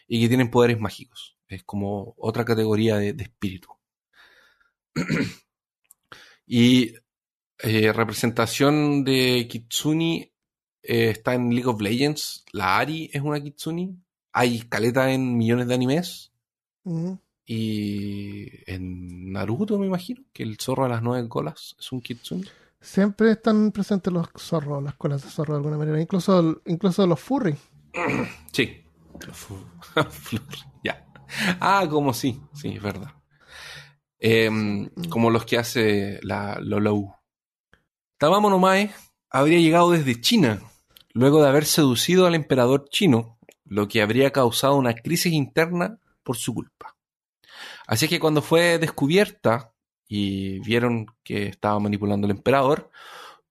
y que tienen poderes mágicos. Es como otra categoría de, de espíritu. y eh, representación de Kitsuni eh, está en League of Legends. La Ari es una Kitsuni. Hay caleta en millones de animes. Y en Naruto, me imagino, que el zorro de las nueve colas es un Kitsuni. Siempre están presentes los zorros, las colas de zorro de alguna manera, incluso, incluso los furry. Sí. Ya. Ah, como sí, sí, es verdad. Em, como los que hace la Lolou. Tamamo no Mae habría llegado desde China, luego de haber seducido al emperador chino, lo que habría causado una crisis interna por su culpa. Así que cuando fue descubierta y vieron que estaba manipulando al emperador,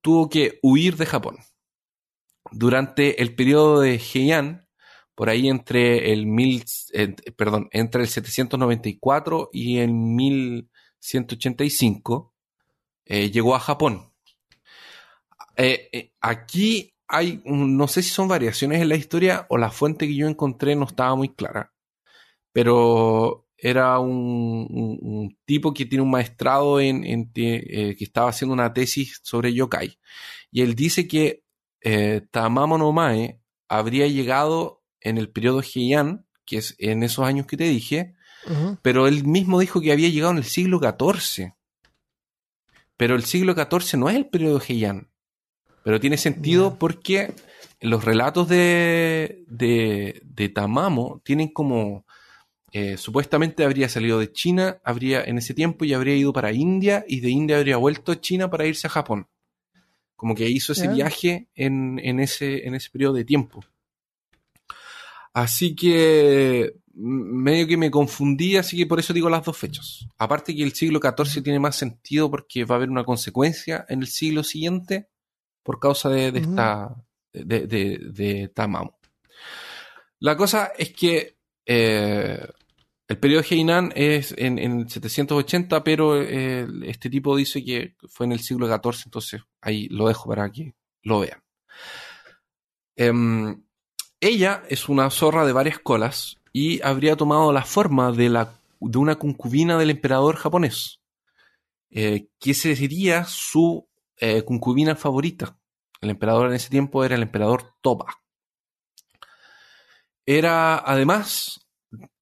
tuvo que huir de Japón. Durante el periodo de Heian, por ahí entre el mil, perdón, entre el 794 y el 1185, eh, llegó a Japón. Eh, eh, aquí hay, no sé si son variaciones en la historia o la fuente que yo encontré no estaba muy clara, pero era un, un- un tipo que tiene un maestrado en, eh, que estaba haciendo una tesis sobre yokai y él dice que eh, Tamamo no Mae habría llegado en el periodo Heian, que es en esos años que te dije, pero él mismo dijo que había llegado en el siglo XIV. Pero el siglo XIV no es el periodo Heian. Pero tiene sentido porque los relatos de, de, de Tamamo tienen como... eh, supuestamente habría salido de China habría en ese tiempo y habría ido para India y de India habría vuelto a China para irse a Japón. Como que hizo ese viaje en, en ese, en ese periodo de tiempo. Así que medio que me confundí, así que por eso digo las dos fechas. Aparte que el siglo XIV tiene más sentido porque va a haber una consecuencia en el siglo siguiente por causa de, de esta de, de. La cosa es que eh, el periodo Heian es en, en el 780, pero eh, este tipo dice que fue en el siglo XIV, entonces ahí lo dejo para que lo vean. Em, ella es una zorra de varias colas y habría tomado la forma de, la, de una concubina del emperador japonés, eh, que sería su eh, concubina favorita. El emperador en ese tiempo era el emperador Toba. Era además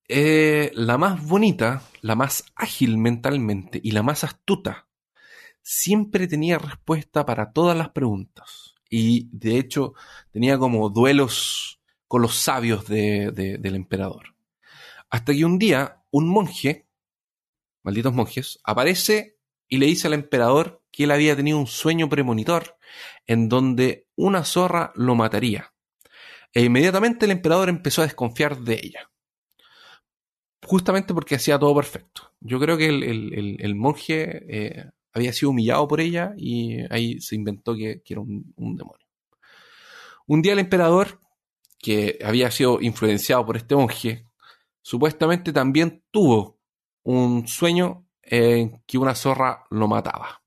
eh, la más bonita, la más ágil mentalmente y la más astuta. Siempre tenía respuesta para todas las preguntas. Y de hecho tenía como duelos con los sabios de- de- del emperador. Hasta que un día un monje, malditos monjes, aparece y le dice al emperador que él había tenido un sueño premonitor en donde una zorra lo mataría. E inmediatamente el emperador empezó a desconfiar de ella. Justamente porque hacía todo perfecto. Yo creo que el, monje eh, había sido humillado por ella y ahí se inventó que, que era un, un demonio. Un día el emperador, que había sido influenciado por este monje, supuestamente también tuvo un sueño en que una zorra lo mataba.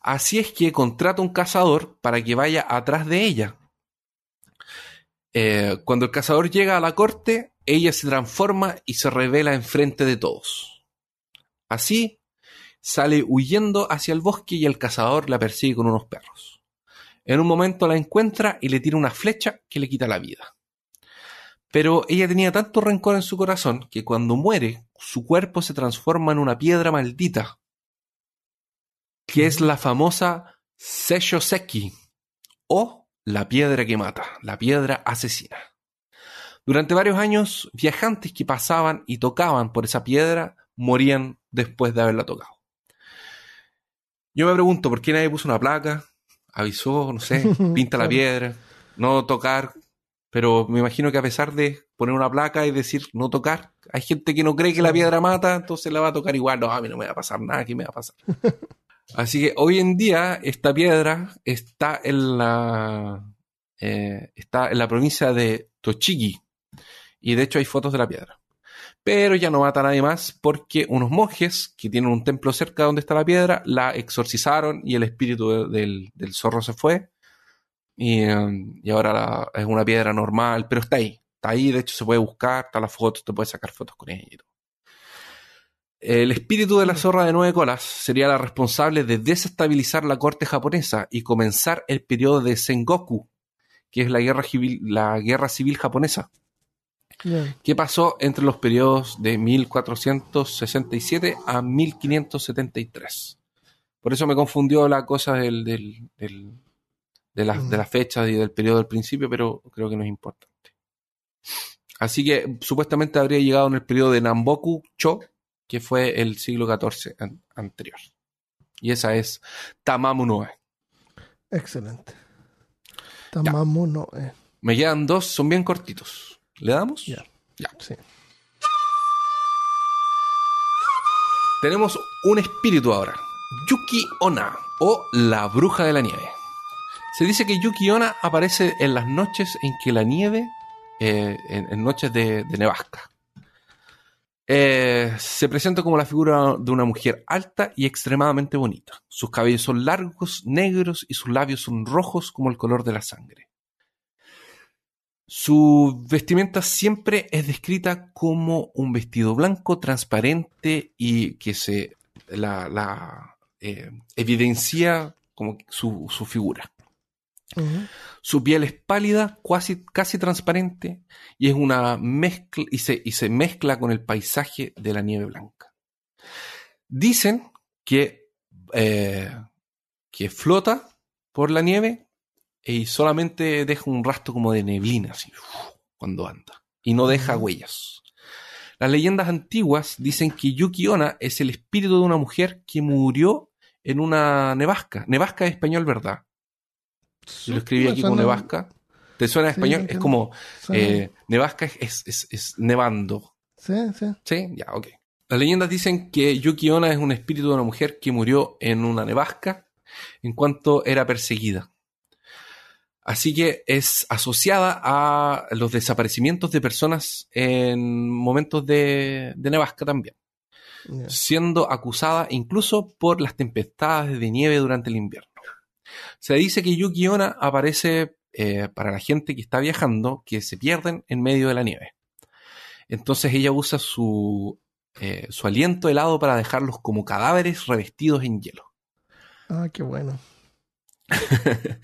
Así es que contrata un cazador para que vaya atrás de ella. Eh, cuando el cazador llega a la corte, ella se transforma y se revela enfrente de todos. Así, sale huyendo hacia el bosque y el cazador la persigue con unos perros. En un momento la encuentra y le tira una flecha que le quita la vida. Pero ella tenía tanto rencor en su corazón que cuando muere, su cuerpo se transforma en una piedra maldita, que es la famosa Seishoseki, o la piedra que mata, la piedra asesina. Durante varios años, viajantes que pasaban y tocaban por esa piedra morían después de haberla tocado. Yo me pregunto, ¿por qué nadie puso una placa? Avisó, no sé, pinta la piedra, no tocar. Pero me imagino que a pesar de poner una placa y decir no tocar, hay gente que no cree que la piedra mata, entonces la va a tocar igual. No, a mí no me va a pasar nada, ¿qué me va a pasar? Así que hoy en día esta piedra está en la, eh, está en la provincia de Tochigi, y de hecho hay fotos de la piedra. Pero ya no mata a nadie más porque unos monjes que tienen un templo cerca donde está la piedra la exorcizaron y el espíritu del, zorro se fue. Y, um, ahora es una piedra normal, pero está ahí. Está ahí, de hecho se puede buscar, está la foto, te puedes sacar fotos con ella y todo. El espíritu de la zorra de nueve colas sería la responsable de desestabilizar la corte japonesa y comenzar el periodo de Sengoku, que es la guerra la guerra civil japonesa. ¿Qué pasó entre los periodos de 1467 a 1573? Por eso me confundió la cosa del, de, las fechas y del periodo del principio, pero creo que no es importante. Así que supuestamente habría llegado en el periodo de Namboku Cho, que fue el siglo XIV anterior. Y esa es Tamamu Noe. Excelente. Tamamu Noe. Me quedan dos, son bien cortitos. ¿Le damos? Ya. Ya. Sí. Tenemos un espíritu ahora. Yuki Ona o la bruja de la nieve. Se dice que Yuki Ona aparece en las noches en que la nieve, eh, en, noches de, nevasca. Eh, se presenta como la figura de una mujer alta y extremadamente bonita. Sus cabellos son largos, negros y sus labios son rojos como el color de la sangre. Su vestimenta siempre es descrita como un vestido blanco, transparente y que se la, eh, evidencia como su, figura. Su piel es pálida, casi, casi transparente, y es una mezcla, y se, y se mezcla con el paisaje de la nieve blanca. Dicen que, eh, que flota por la nieve y solamente deja un rastro como de neblina así, cuando anda y no deja huellas. Las leyendas antiguas dicen que Yuki Onna es el espíritu de una mujer que murió en una nevasca. Nevasca es español, ¿verdad? Si lo escribí aquí como nevasca. ¿Te suena en español? es como eh, nevasca es, es, es, nevando. Sí, sí. Sí, ya, ok. Las leyendas dicen que Yuki Onna es un espíritu de una mujer que murió en una nevasca en cuanto era perseguida. Así que es asociada a los desaparecimientos de personas en momentos de, nevasca también, siendo acusada incluso por las tempestades de nieve durante el invierno. Se dice que Yuki Onna aparece eh, para la gente que está viajando, que se pierden en medio de la nieve. Entonces ella usa su, eh, su aliento helado para dejarlos como cadáveres revestidos en hielo. Ah, qué bueno.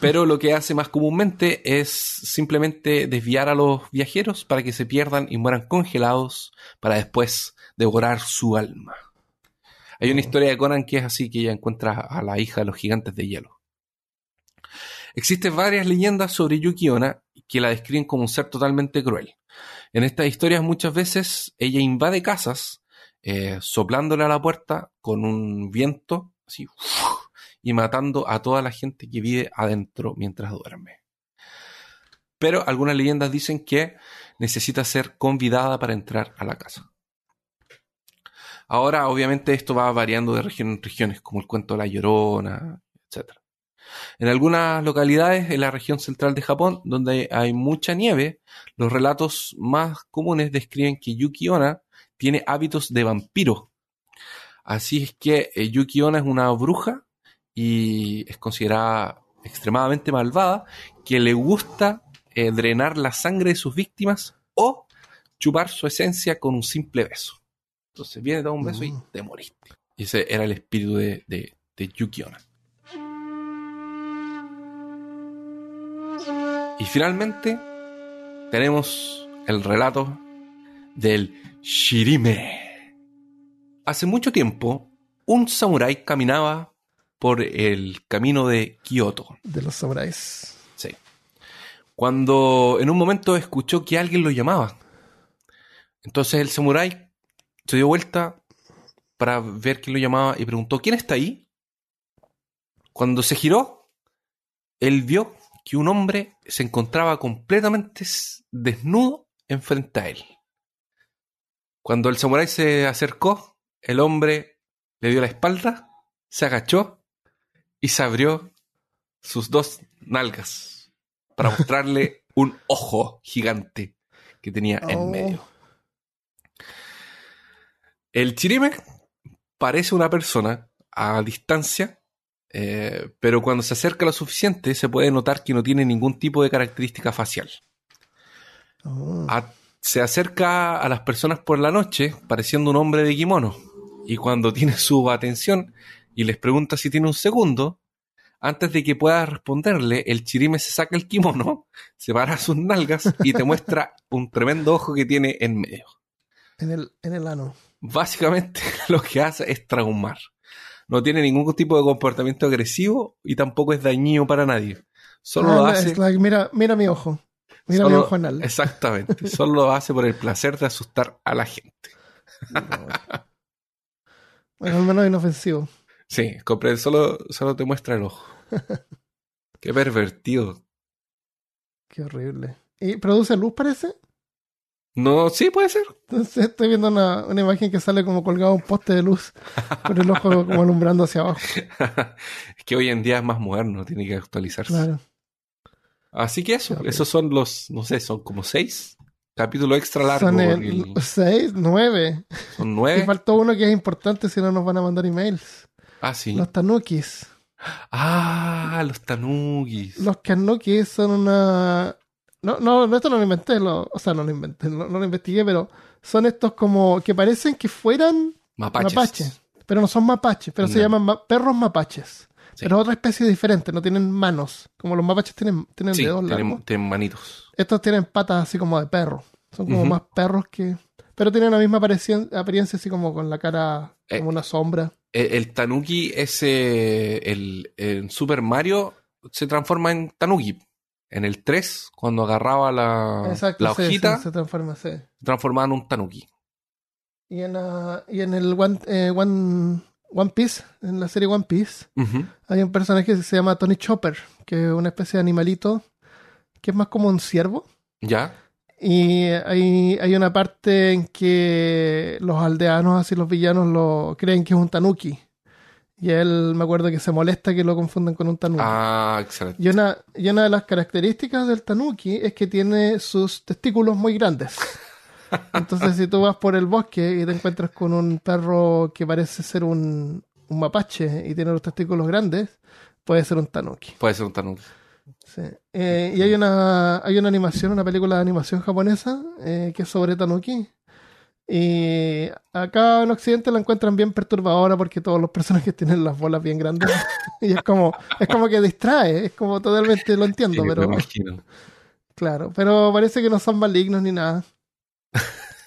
Pero lo que hace más comúnmente es simplemente desviar a los viajeros para que se pierdan y mueran congelados para después devorar su alma. Hay una historia de Conan que es así, que ella encuentra a la hija de los gigantes de hielo. Existen varias leyendas sobre Yuki Onna que la describen como un ser totalmente cruel. En estas historias muchas veces ella invade casas eh, soplándole a la puerta con un viento así y matando a toda la gente que vive adentro mientras duerme. Pero algunas leyendas dicen que necesita ser convidada para entrar a la casa. Ahora, obviamente, esto va variando de región en regiones, como el cuento de la Llorona, etc. En algunas localidades en la región central de Japón, donde hay mucha nieve, los relatos más comunes describen que Yuki Onna tiene hábitos de vampiro. Así es que eh, Yuki Onna es una bruja y es considerada extremadamente malvada, que le gusta eh, drenar la sangre de sus víctimas o chupar su esencia con un simple beso. Entonces viene, da un beso y mm. te moriste. Y ese era el espíritu de, de. Y finalmente tenemos el relato del Shirime. Hace mucho tiempo, un samurái caminaba por el camino de Kioto. De los samuráis. cuando en un momento escuchó que alguien lo llamaba. Entonces el samurái se dio vuelta para ver quién lo llamaba y preguntó, ¿quién está ahí? Cuando se giró, él vio que un hombre se encontraba completamente desnudo enfrente a él. Cuando el samurái se acercó, el hombre le dio la espalda, se agachó y se abrió sus dos nalgas para mostrarle un ojo gigante que tenía en Oh. medio. El chirime parece una persona a distancia, eh, pero cuando se acerca lo suficiente se puede notar que no tiene ningún tipo de característica facial. Oh. A- se acerca a las personas por la noche pareciendo un hombre de kimono y cuando tiene su atención y les pregunta si tiene un segundo, antes de que pueda responderle, el chirime se saca el kimono, se para sus nalgas y te muestra un tremendo ojo que tiene en medio. En el, en el ano. Básicamente lo que hace es traumar. No tiene ningún tipo de comportamiento agresivo y tampoco es dañino para nadie. Solo Ah, lo hace. like, mira, mira mi ojo. Mira mi ojo anal. Exactamente. Solo lo hace por el placer de asustar a la gente. Bueno, al menos inofensivo. Sí, compré, solo, solo te muestra el ojo. Qué pervertido. Qué horrible. ¿Y produce luz, parece? No, sí, puede ser. Entonces estoy viendo una, una imagen que sale como colgado un poste de luz con el ojo como alumbrando hacia abajo. es que hoy en día es más moderno, tiene que actualizarse. Claro. Así que eso, horrible. esos son los, no sé, son como seis. Capítulo extra largo. Son porque el el- 6, 9. son Y nueve. faltó uno que es importante si no nos van a mandar emails. Ah, sí. Los tanukis. Ah, los tanugis. Los tanukis son una... No, no, no, esto no lo inventé, lo- o sea, no lo inventé, no, no lo investigué, pero son estos como que parecen que fueran Mapaches. mapaches, pero no son mapaches, pero se llaman ma- perros mapaches. Sí. Pero otra especie diferente, no tienen manos. Como los mapaches tienen, tienen Sí, dedos tienen, largos. tienen manitos. Estos tienen patas así como de perro. Son como más perros que. Pero tienen la misma apariencia, así como con la cara Eh. como una sombra. El, el tanuki es eh, el, en Super Mario se transforma en tanuki. En el 3, cuando agarraba la, Exacto, la sí, hojita, sí, se transforma, sí. se transformaba en un tanuki. Y en, ah, y en el One, eh, One, One Piece, en la serie One Piece, hay un personaje que se llama Tony Chopper, que es una especie de animalito que es más como un ciervo. ¿Ya? Y hay, hay una parte en que los aldeanos, así los villanos, lo creen que es un tanuki. Y él, me acuerdo que se molesta que lo confunden con un tanuki. Ah, excelente. Y, una, y una de las características del tanuki es que tiene sus testículos muy grandes. Entonces, si tú vas por el bosque y te encuentras con un perro que parece ser un, un mapache y tiene los testículos grandes, puede ser un tanuki. Puede ser un tanuki. Sí. Eh, y hay una, hay una animación, una película de animación japonesa eh, que es sobre Tanuki. Y acá en Occidente la encuentran bien perturbadora porque todos los personajes tienen las bolas bien grandes. y es como, es como que distrae, es como totalmente lo entiendo, Sí, pero me claro, pero parece que no son malignos ni nada.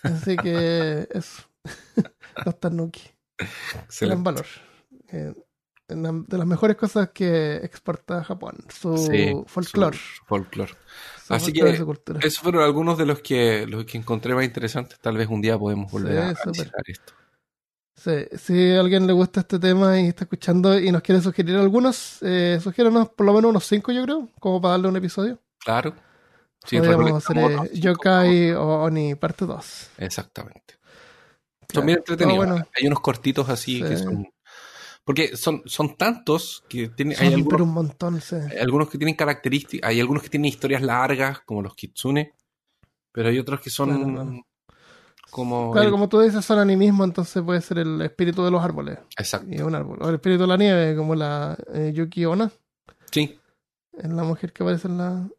Así que eso. los Tanuki. Gran valor. Eh, de las mejores cosas que exporta Japón, su Sí, folclore. su folclore. Así que. Esos fueron algunos de los que, los que encontré más interesantes. Tal vez un día podemos volver Sí, a analizar esto. Sí, si a alguien le gusta este tema y está escuchando y nos quiere sugerir algunos, eh, sugiéranos por lo menos unos cinco, yo creo, como para darle un episodio. Claro. Sí, Podríamos hacer eh. Yokai o Oni parte 2. Exactamente. Son Claro. bien entretenidos. Bueno. Hay unos cortitos así que son. Porque son, son tantos que tienen. Son Hay algunos, un montón, sí. hay algunos que tienen características. Hay algunos que tienen historias largas, como los kitsune. Pero hay otros que son Claro, como. Claro, el- como tú dices, son animismo, entonces puede ser el espíritu de los árboles. Exacto. Y un árbol. O el espíritu de la nieve, como la eh, Yuki Onna, Sí. es la mujer que aparece en la.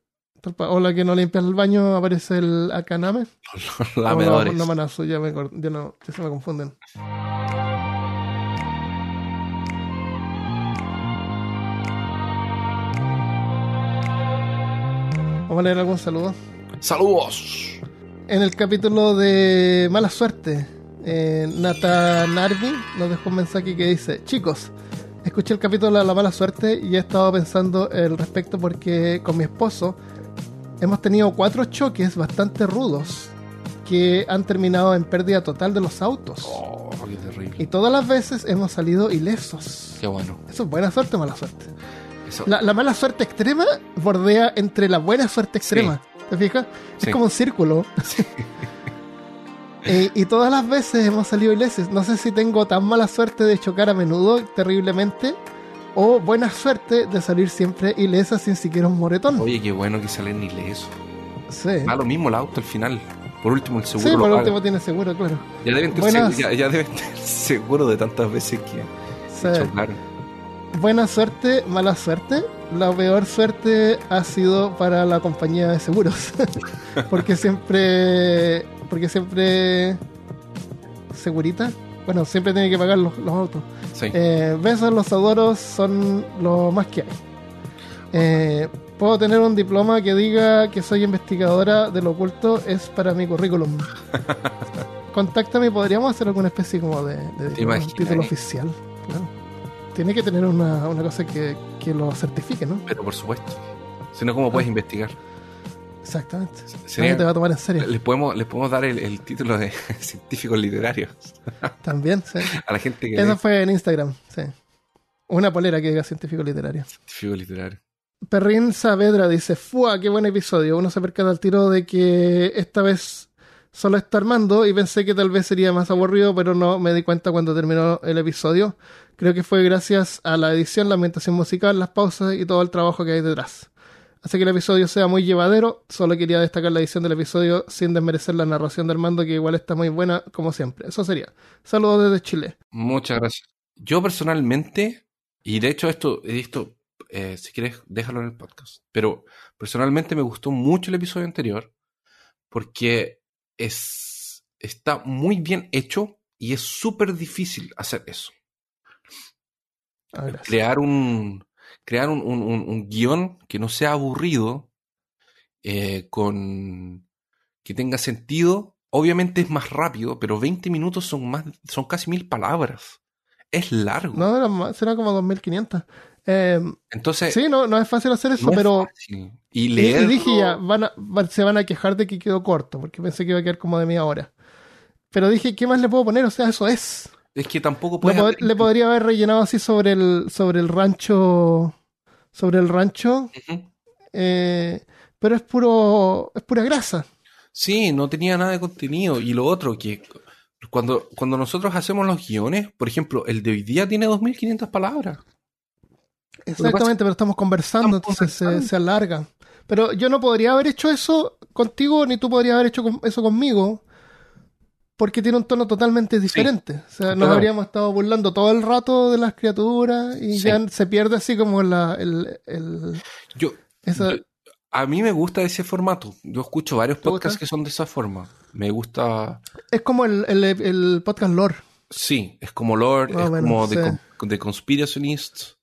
O la que no limpia el baño, aparece el Akaname. Los O la, lamedores. la Manasu, ya, me, ya, no, ya se me confunden. Vamos a leer algún saludo. ¡Saludos! En el capítulo de Mala Suerte, eh, Nata Narvi nos dejó un mensaje que dice: Chicos, escuché el capítulo de la mala suerte y he estado pensando al respecto porque con mi esposo hemos tenido cuatro choques bastante rudos que han terminado en pérdida total de los autos. Oh, qué terrible. Y todas las veces hemos salido ilesos. Qué bueno. Eso es buena suerte o mala suerte. Eso, La, la mala suerte extrema bordea entre la buena suerte extrema. ¿Te fijas? Sí. Es como un círculo. Eh, y todas las veces hemos salido ilesos. No sé si tengo tan mala suerte de chocar a menudo, terriblemente, o buena suerte de salir siempre ilesa sin siquiera un moretón. Oye, qué bueno que salen ilesos. Sí. Da lo mismo el auto al final. Por último, el Sí, seguro. por lo último paga. tiene seguro, claro. ya, deben tener seguro, ya, ya deben tener seguro de tantas veces que Sí. chocaron. Buena suerte, mala suerte. La peor suerte ha sido para la compañía de seguros. porque siempre. Porque siempre. Segurita. Bueno, siempre tiene que pagar los, los autos. Sí. Eh, besos, los adoros son lo más que hay. Eh, Puedo tener un diploma que diga que soy investigadora del oculto, es para mi currículum. Contáctame, podríamos hacer alguna especie como de, de título oficial. Tiene que tener una, una cosa que, que lo certifique, ¿no? Pero por supuesto. Si no, ¿cómo puedes Ah. investigar? Exactamente. Sería- Nadie te va a tomar en serio. les, podemos, les podemos dar el, el título de científicos literarios También, sí. a la gente que Eso lee fue en Instagram, sí. Una polera que diga científico literario. científico literario. Perrin Saavedra dice, ¡fua! ¡Qué buen episodio! Uno se percata al tiro de que esta vez solo está Armando y pensé que tal vez sería más aburrido, pero no me di cuenta cuando terminó el episodio. Creo que fue gracias a la edición, la ambientación musical, las pausas y todo el trabajo que hay detrás. Hace que el episodio sea muy llevadero. Solo quería destacar la edición del episodio sin desmerecer la narración de Armando, que igual está muy buena, como siempre. Eso sería. Saludos desde Chile. Muchas gracias. Yo personalmente, y de hecho esto, esto eh, si quieres, déjalo en el podcast, pero personalmente me gustó mucho el episodio anterior porque es, está muy bien hecho y es súper difícil hacer eso. Ah, gracias. crear un crear un, un- guion que no sea aburrido eh, con que tenga sentido obviamente es más rápido pero 20 minutos son más son casi mil palabras es largo No, será como 2500. Eh, entonces sí, no, no es fácil hacer eso, no es pero fácil. y leer y dije ya, van a- van- se van a quejar de que quedó corto, porque pensé que iba a quedar como de media hora. Pero dije, ¿qué más le puedo poner? O sea, eso es. es que tampoco Le, puedes pod- haber- le podría haber rellenado así sobre el, sobre el rancho. Sobre el rancho. Eh, pero es puro. es pura grasa. Sí, no tenía nada de contenido. Y lo otro, que cuando, cuando nosotros hacemos los guiones, por ejemplo, el de hoy día tiene 2.500 palabras. Exactamente, pero estamos conversando, Estamos entonces se, conversando. se alarga. Pero yo no podría haber hecho eso contigo, ni tú podrías haber hecho eso conmigo, porque tiene un tono totalmente diferente. O sea, nos Claro. habríamos estado burlando todo el rato de las criaturas y Sí. ya se pierde así como la, el, el- Yo, esa- Yo- a mí me gusta ese formato. Yo escucho varios ¿Te podcasts gusta? que son de esa forma. Me gusta. es como el, el, el podcast lore. Sí, es como o es menos, como de, sí. con- de Conspirationists.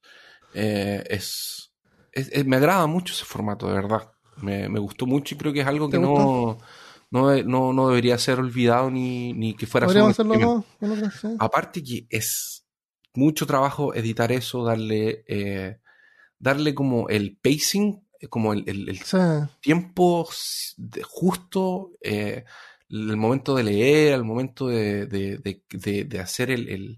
Eh, es, es- es- Me agrada mucho ese formato, de verdad. Me, me gustó mucho y creo que es algo ¿Te que no, no, no, no debería ser olvidado ni, ni que fuera solo hacerlo. Aparte que es mucho trabajo editar eso, darle, eh, darle como el pacing, eh, como el, el- el Sí. tiempo justo, eh, el momento de leer, el momento de, de- de- de- de hacer el, el-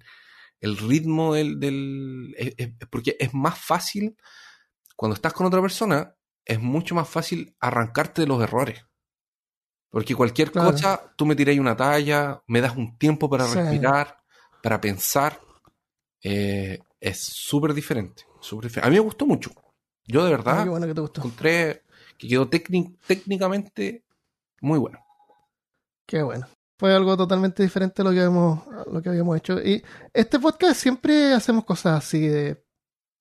el ritmo del... del- es- es- porque es más fácil, cuando estás con otra persona, es mucho más fácil arrancarte de los errores. Porque cualquier Claro. cosa, tú me tiráis una talla, me das un tiempo para Sí. respirar, para pensar. eh, es súper diferente, súper diferente. A mí me gustó mucho. Yo de Ah, verdad bueno que te gustó. encontré que quedó técnic- técnicamente muy bueno. Qué bueno. Fue algo totalmente diferente a lo que habíamos, lo que habíamos hecho. Y este podcast siempre hacemos cosas así de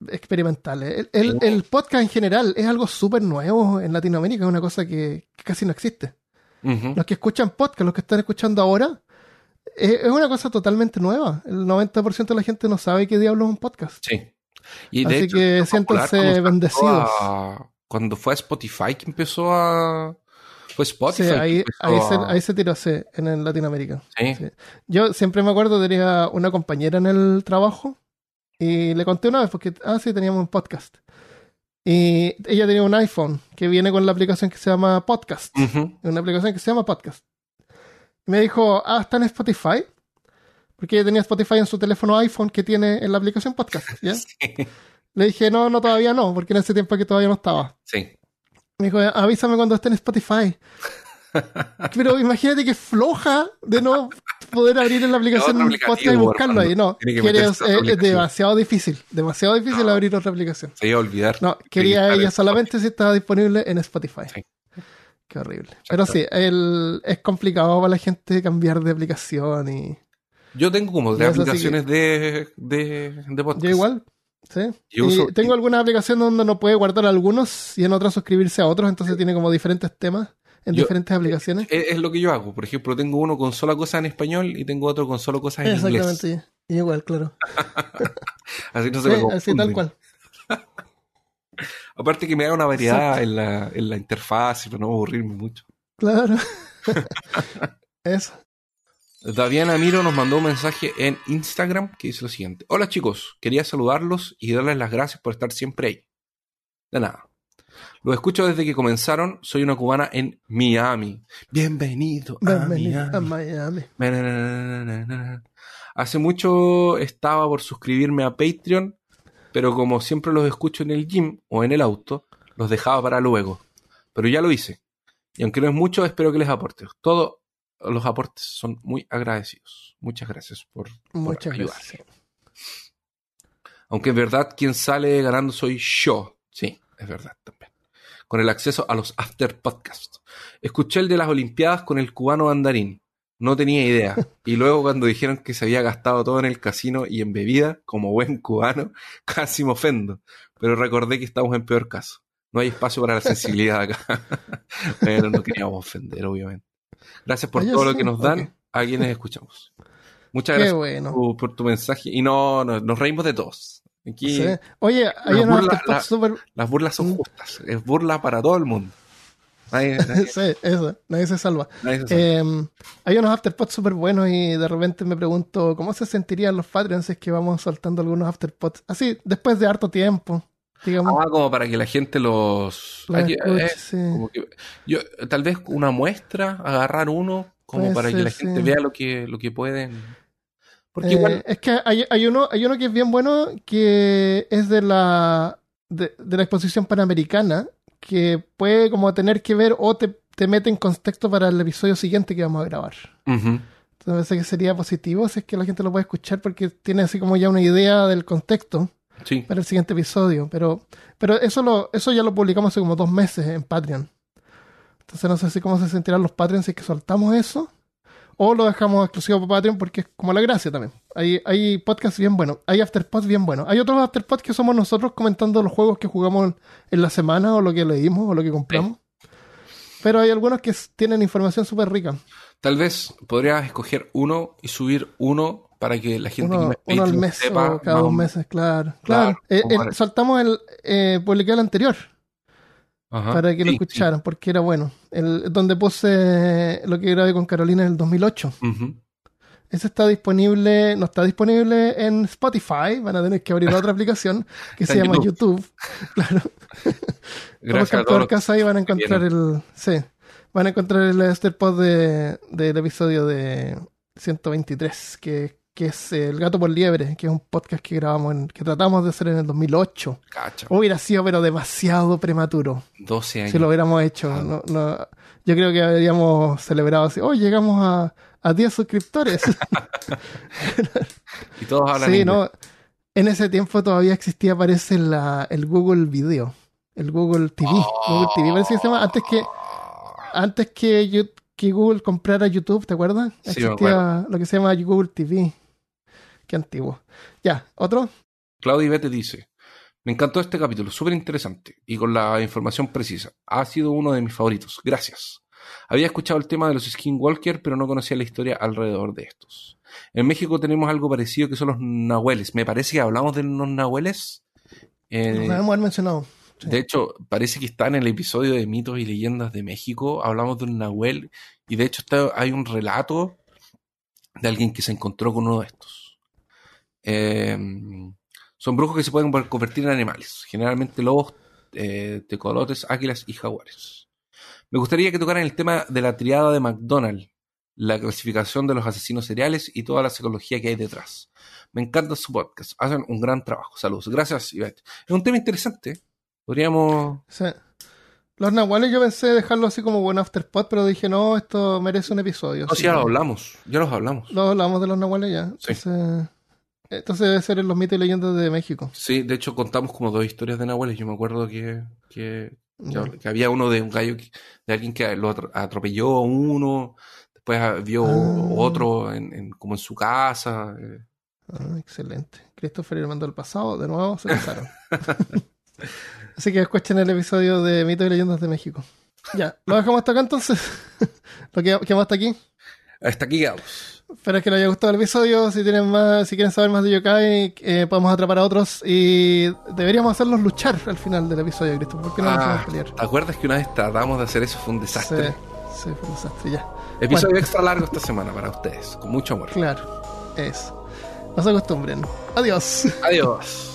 experimentales. El, el- podcast en general es algo súper nuevo en Latinoamérica, es una cosa que, que casi no existe. Los que escuchan podcast, los que están escuchando ahora, es, es una cosa totalmente nueva. El 90% de la gente no sabe qué diablo es un podcast. Sí. Y de Así hecho, que siéntanse bendecidos. a- cuando fue a Spotify que empezó a. Fue Spotify. Sí, ahí, ahí, se, a- ahí se tiró sí, en, en Latinoamérica. Sí. Sí. Yo siempre me acuerdo, tenía una compañera en el trabajo y le conté una vez porque, ah, sí, teníamos un podcast. Y ella tenía un iPhone que viene con la aplicación que se llama Podcast. Una aplicación que se llama Podcast. Y me dijo, ah, está en Spotify. Porque ella tenía Spotify en su teléfono iPhone que tiene en la aplicación Podcast. ¿ya? Sí. Le dije, no, no, todavía no, porque en ese tiempo que todavía no estaba. Sí. Me dijo, avísame cuando esté en Spotify. Pero imagínate que floja de no poder abrir en la aplicación podcast y buscarlo ahí. No, otra es, demasiado difícil. Demasiado difícil abrir otra aplicación. Se iba a olvidar. No, quería ella el- solamente si estaba disponible en Spotify. Sí. Qué horrible. Pero sí, el, es complicado para la gente cambiar de aplicación y. Yo tengo como tres aplicaciones de, de, de podcast. Yo igual. Sí. Yo Y uso- tengo algunas aplicaciones donde uno puede guardar algunos y en otras suscribirse a otros, entonces tiene como diferentes temas en Yo- diferentes aplicaciones. Es, es lo que yo hago. Por ejemplo, tengo uno con solo cosas en español y tengo otro con solo cosas en inglés. Exactamente. Y igual, claro. Así no se Sí, me así tal cual. Aparte que me da una variedad en la, en la interfaz y para no aburrirme mucho. Claro. Eso. Daviana Miro nos mandó un mensaje en Instagram que dice lo siguiente. Hola chicos, quería saludarlos y darles las gracias por estar siempre ahí. De nada. Los escucho desde que comenzaron. Soy una cubana en Miami. Bienvenido a Bienvenido a Miami. Miami. Hace mucho estaba por suscribirme a Patreon, pero como siempre los escucho en el gym o en el auto, los dejaba para luego. Pero ya lo hice. Y aunque no es mucho, espero que les aporte. Todos los aportes son muy agradecidos. Muchas gracias por, por Muchas ayudar. gracias. Aunque en verdad quien sale ganando soy yo. Sí, es verdad también. Con el acceso a los after podcasts. Escuché el de las Olimpiadas con el cubano andarín. No tenía idea. Y luego cuando dijeron que se había gastado todo en el casino y en bebida, como buen cubano, casi me ofendo. Pero recordé que estamos en peor caso. No hay espacio para la sensibilidad acá. Pero no queríamos ofender, obviamente. Gracias por Ah, todo lo que nos dan a quienes escuchamos. Muchas Qué gracias bueno. tu- por tu mensaje. Y no, no, nos reímos de todos. Aquí Sí. Oye, hay burla- la- súper. las burlas son Mm. justas. Es burla para todo el mundo. Nadie, nadie- Sí, eso, nadie se salva. nadie se sabe. Eh, hay unos afterpods súper buenos y de repente me pregunto cómo se sentirían los Patreons si es que vamos soltando algunos afterpods. Así, después de harto tiempo, digamos. Ah, como para que la gente los... eh, sí. como que- yo, tal vez una muestra, agarrar uno, como Puede para que la gente sí. vea lo que, lo que pueden. Porque Eh, igual, Es que hay, hay uno, hay uno que es bien bueno que es de la, de, de la exposición panamericana que puede como tener que ver o te, te mete en contexto para el episodio siguiente que vamos a grabar. Ujú, Entonces me parece que sería positivo si es que la gente lo puede escuchar porque tiene así como ya una idea del contexto sí. para el siguiente episodio. Pero, pero eso lo, eso ya lo publicamos hace como dos meses en Patreon. Entonces no sé si cómo se sentirán los Patreons si es que soltamos eso. O lo dejamos exclusivo para Patreon porque es como la gracia también. Hay, hay podcasts bien buenos. Hay afterpods bien buenos. Hay otros afterpods que somos nosotros comentando los juegos que jugamos en, la semana o lo que leímos o lo que compramos. Pero hay algunos que tienen información súper rica. Tal vez podrías escoger uno y subir uno para que la gente Uno, que uno al mes sepa o cada dos meses, claro. Claro, Claro. Eh, el- para- saltamos el, eh, publiqué el anterior. Ajá, para que lo sí, escucharan, porque era bueno. El, donde puse lo que grabé con Carolina en el 2008. sí. Ujú. Ese está disponible, no está disponible en Spotify, van a tener que abrir otra aplicación que se llama YouTube. Claro, como Gracias a todos. caso ahí van a encontrar el, sí, van a encontrar el Afterpod de, del episodio de 123, que, que es El Gato por Liebre, que es un podcast que grabamos, en, que tratamos de hacer en el 2008. Cacha, Hubiera sido pero demasiado prematuro. 12 años. si lo hubiéramos hecho. Ah. No, no- yo creo que habríamos celebrado así, oh, llegamos a, a 10 suscriptores. Y todos hablan sí, inglés. no. En ese tiempo todavía existía, parece, la, el Google Video, el Google TV. Google TV, parece que se llama, antes que, antes que, Google comprara YouTube, ¿te acuerdas? Sí, Existía lo que se llama Google TV. Qué antiguo. Ya, otro. Claudia Ibete dice: Me encantó este capítulo, súper interesante y con la información precisa. Ha sido uno de mis favoritos. Gracias. Había escuchado el tema de los Skinwalker, pero no conocía la historia alrededor de estos. En México tenemos algo parecido que son los nahueles. Me parece que hablamos de los nahueles. Eh, haber mencionado. Sí. de hecho, parece que está en el episodio de mitos y leyendas de México. Hablamos de un nahuel y de hecho está, hay un relato de alguien que se encontró con uno de estos. Eh, son brujos que se pueden convertir en animales, generalmente lobos eh, tecolotes, águilas y jaguares. Me gustaría que tocaran el tema de la triada de McDonald, la clasificación de los asesinos seriales y toda la psicología que hay detrás. Me encanta su podcast. Hacen un gran trabajo. Saludos. Gracias, Ivette. Es un tema interesante. Podríamos. Sí. Los nahuales yo pensé dejarlo así como buen afterpot, pero dije, no, esto merece un episodio. No, sí, ya lo hablamos. Ya los hablamos. Lo hablamos de los nahuales ya. Sí. Entonces, entonces debe ser en los mitos y leyendas de México. Sí, de hecho contamos como dos historias de nahuales. Yo me acuerdo que, que, que- Ya. que había uno de un gallo, que- de alguien que lo atro- atropelló a uno. Después vio Ah. otro en, en- como en su casa. eh. Ah, excelente. Christopher y Armando del pasado, de nuevo se casaron. Así que escuchen el episodio de Mitos y Leyendas de México. Ya, lo dejamos hasta acá entonces. lo que quedamos hasta aquí. Hasta aquí quedamos. Espero que les haya gustado el episodio. Si tienen más, si quieren saber más de yokai, eh, podemos atrapar a otros y deberíamos hacerlos luchar al final del episodio, Christopher. ¿Por qué no nos Ah, hacemos pelear? ¿Te acuerdas que una vez tratamos de hacer eso? Fue un desastre. Sí, sí, fue un desastre, ya. Episodio Bueno. extra largo esta semana para ustedes, con mucho amor. Claro, eso. No se acostumbren. Adiós. Adiós.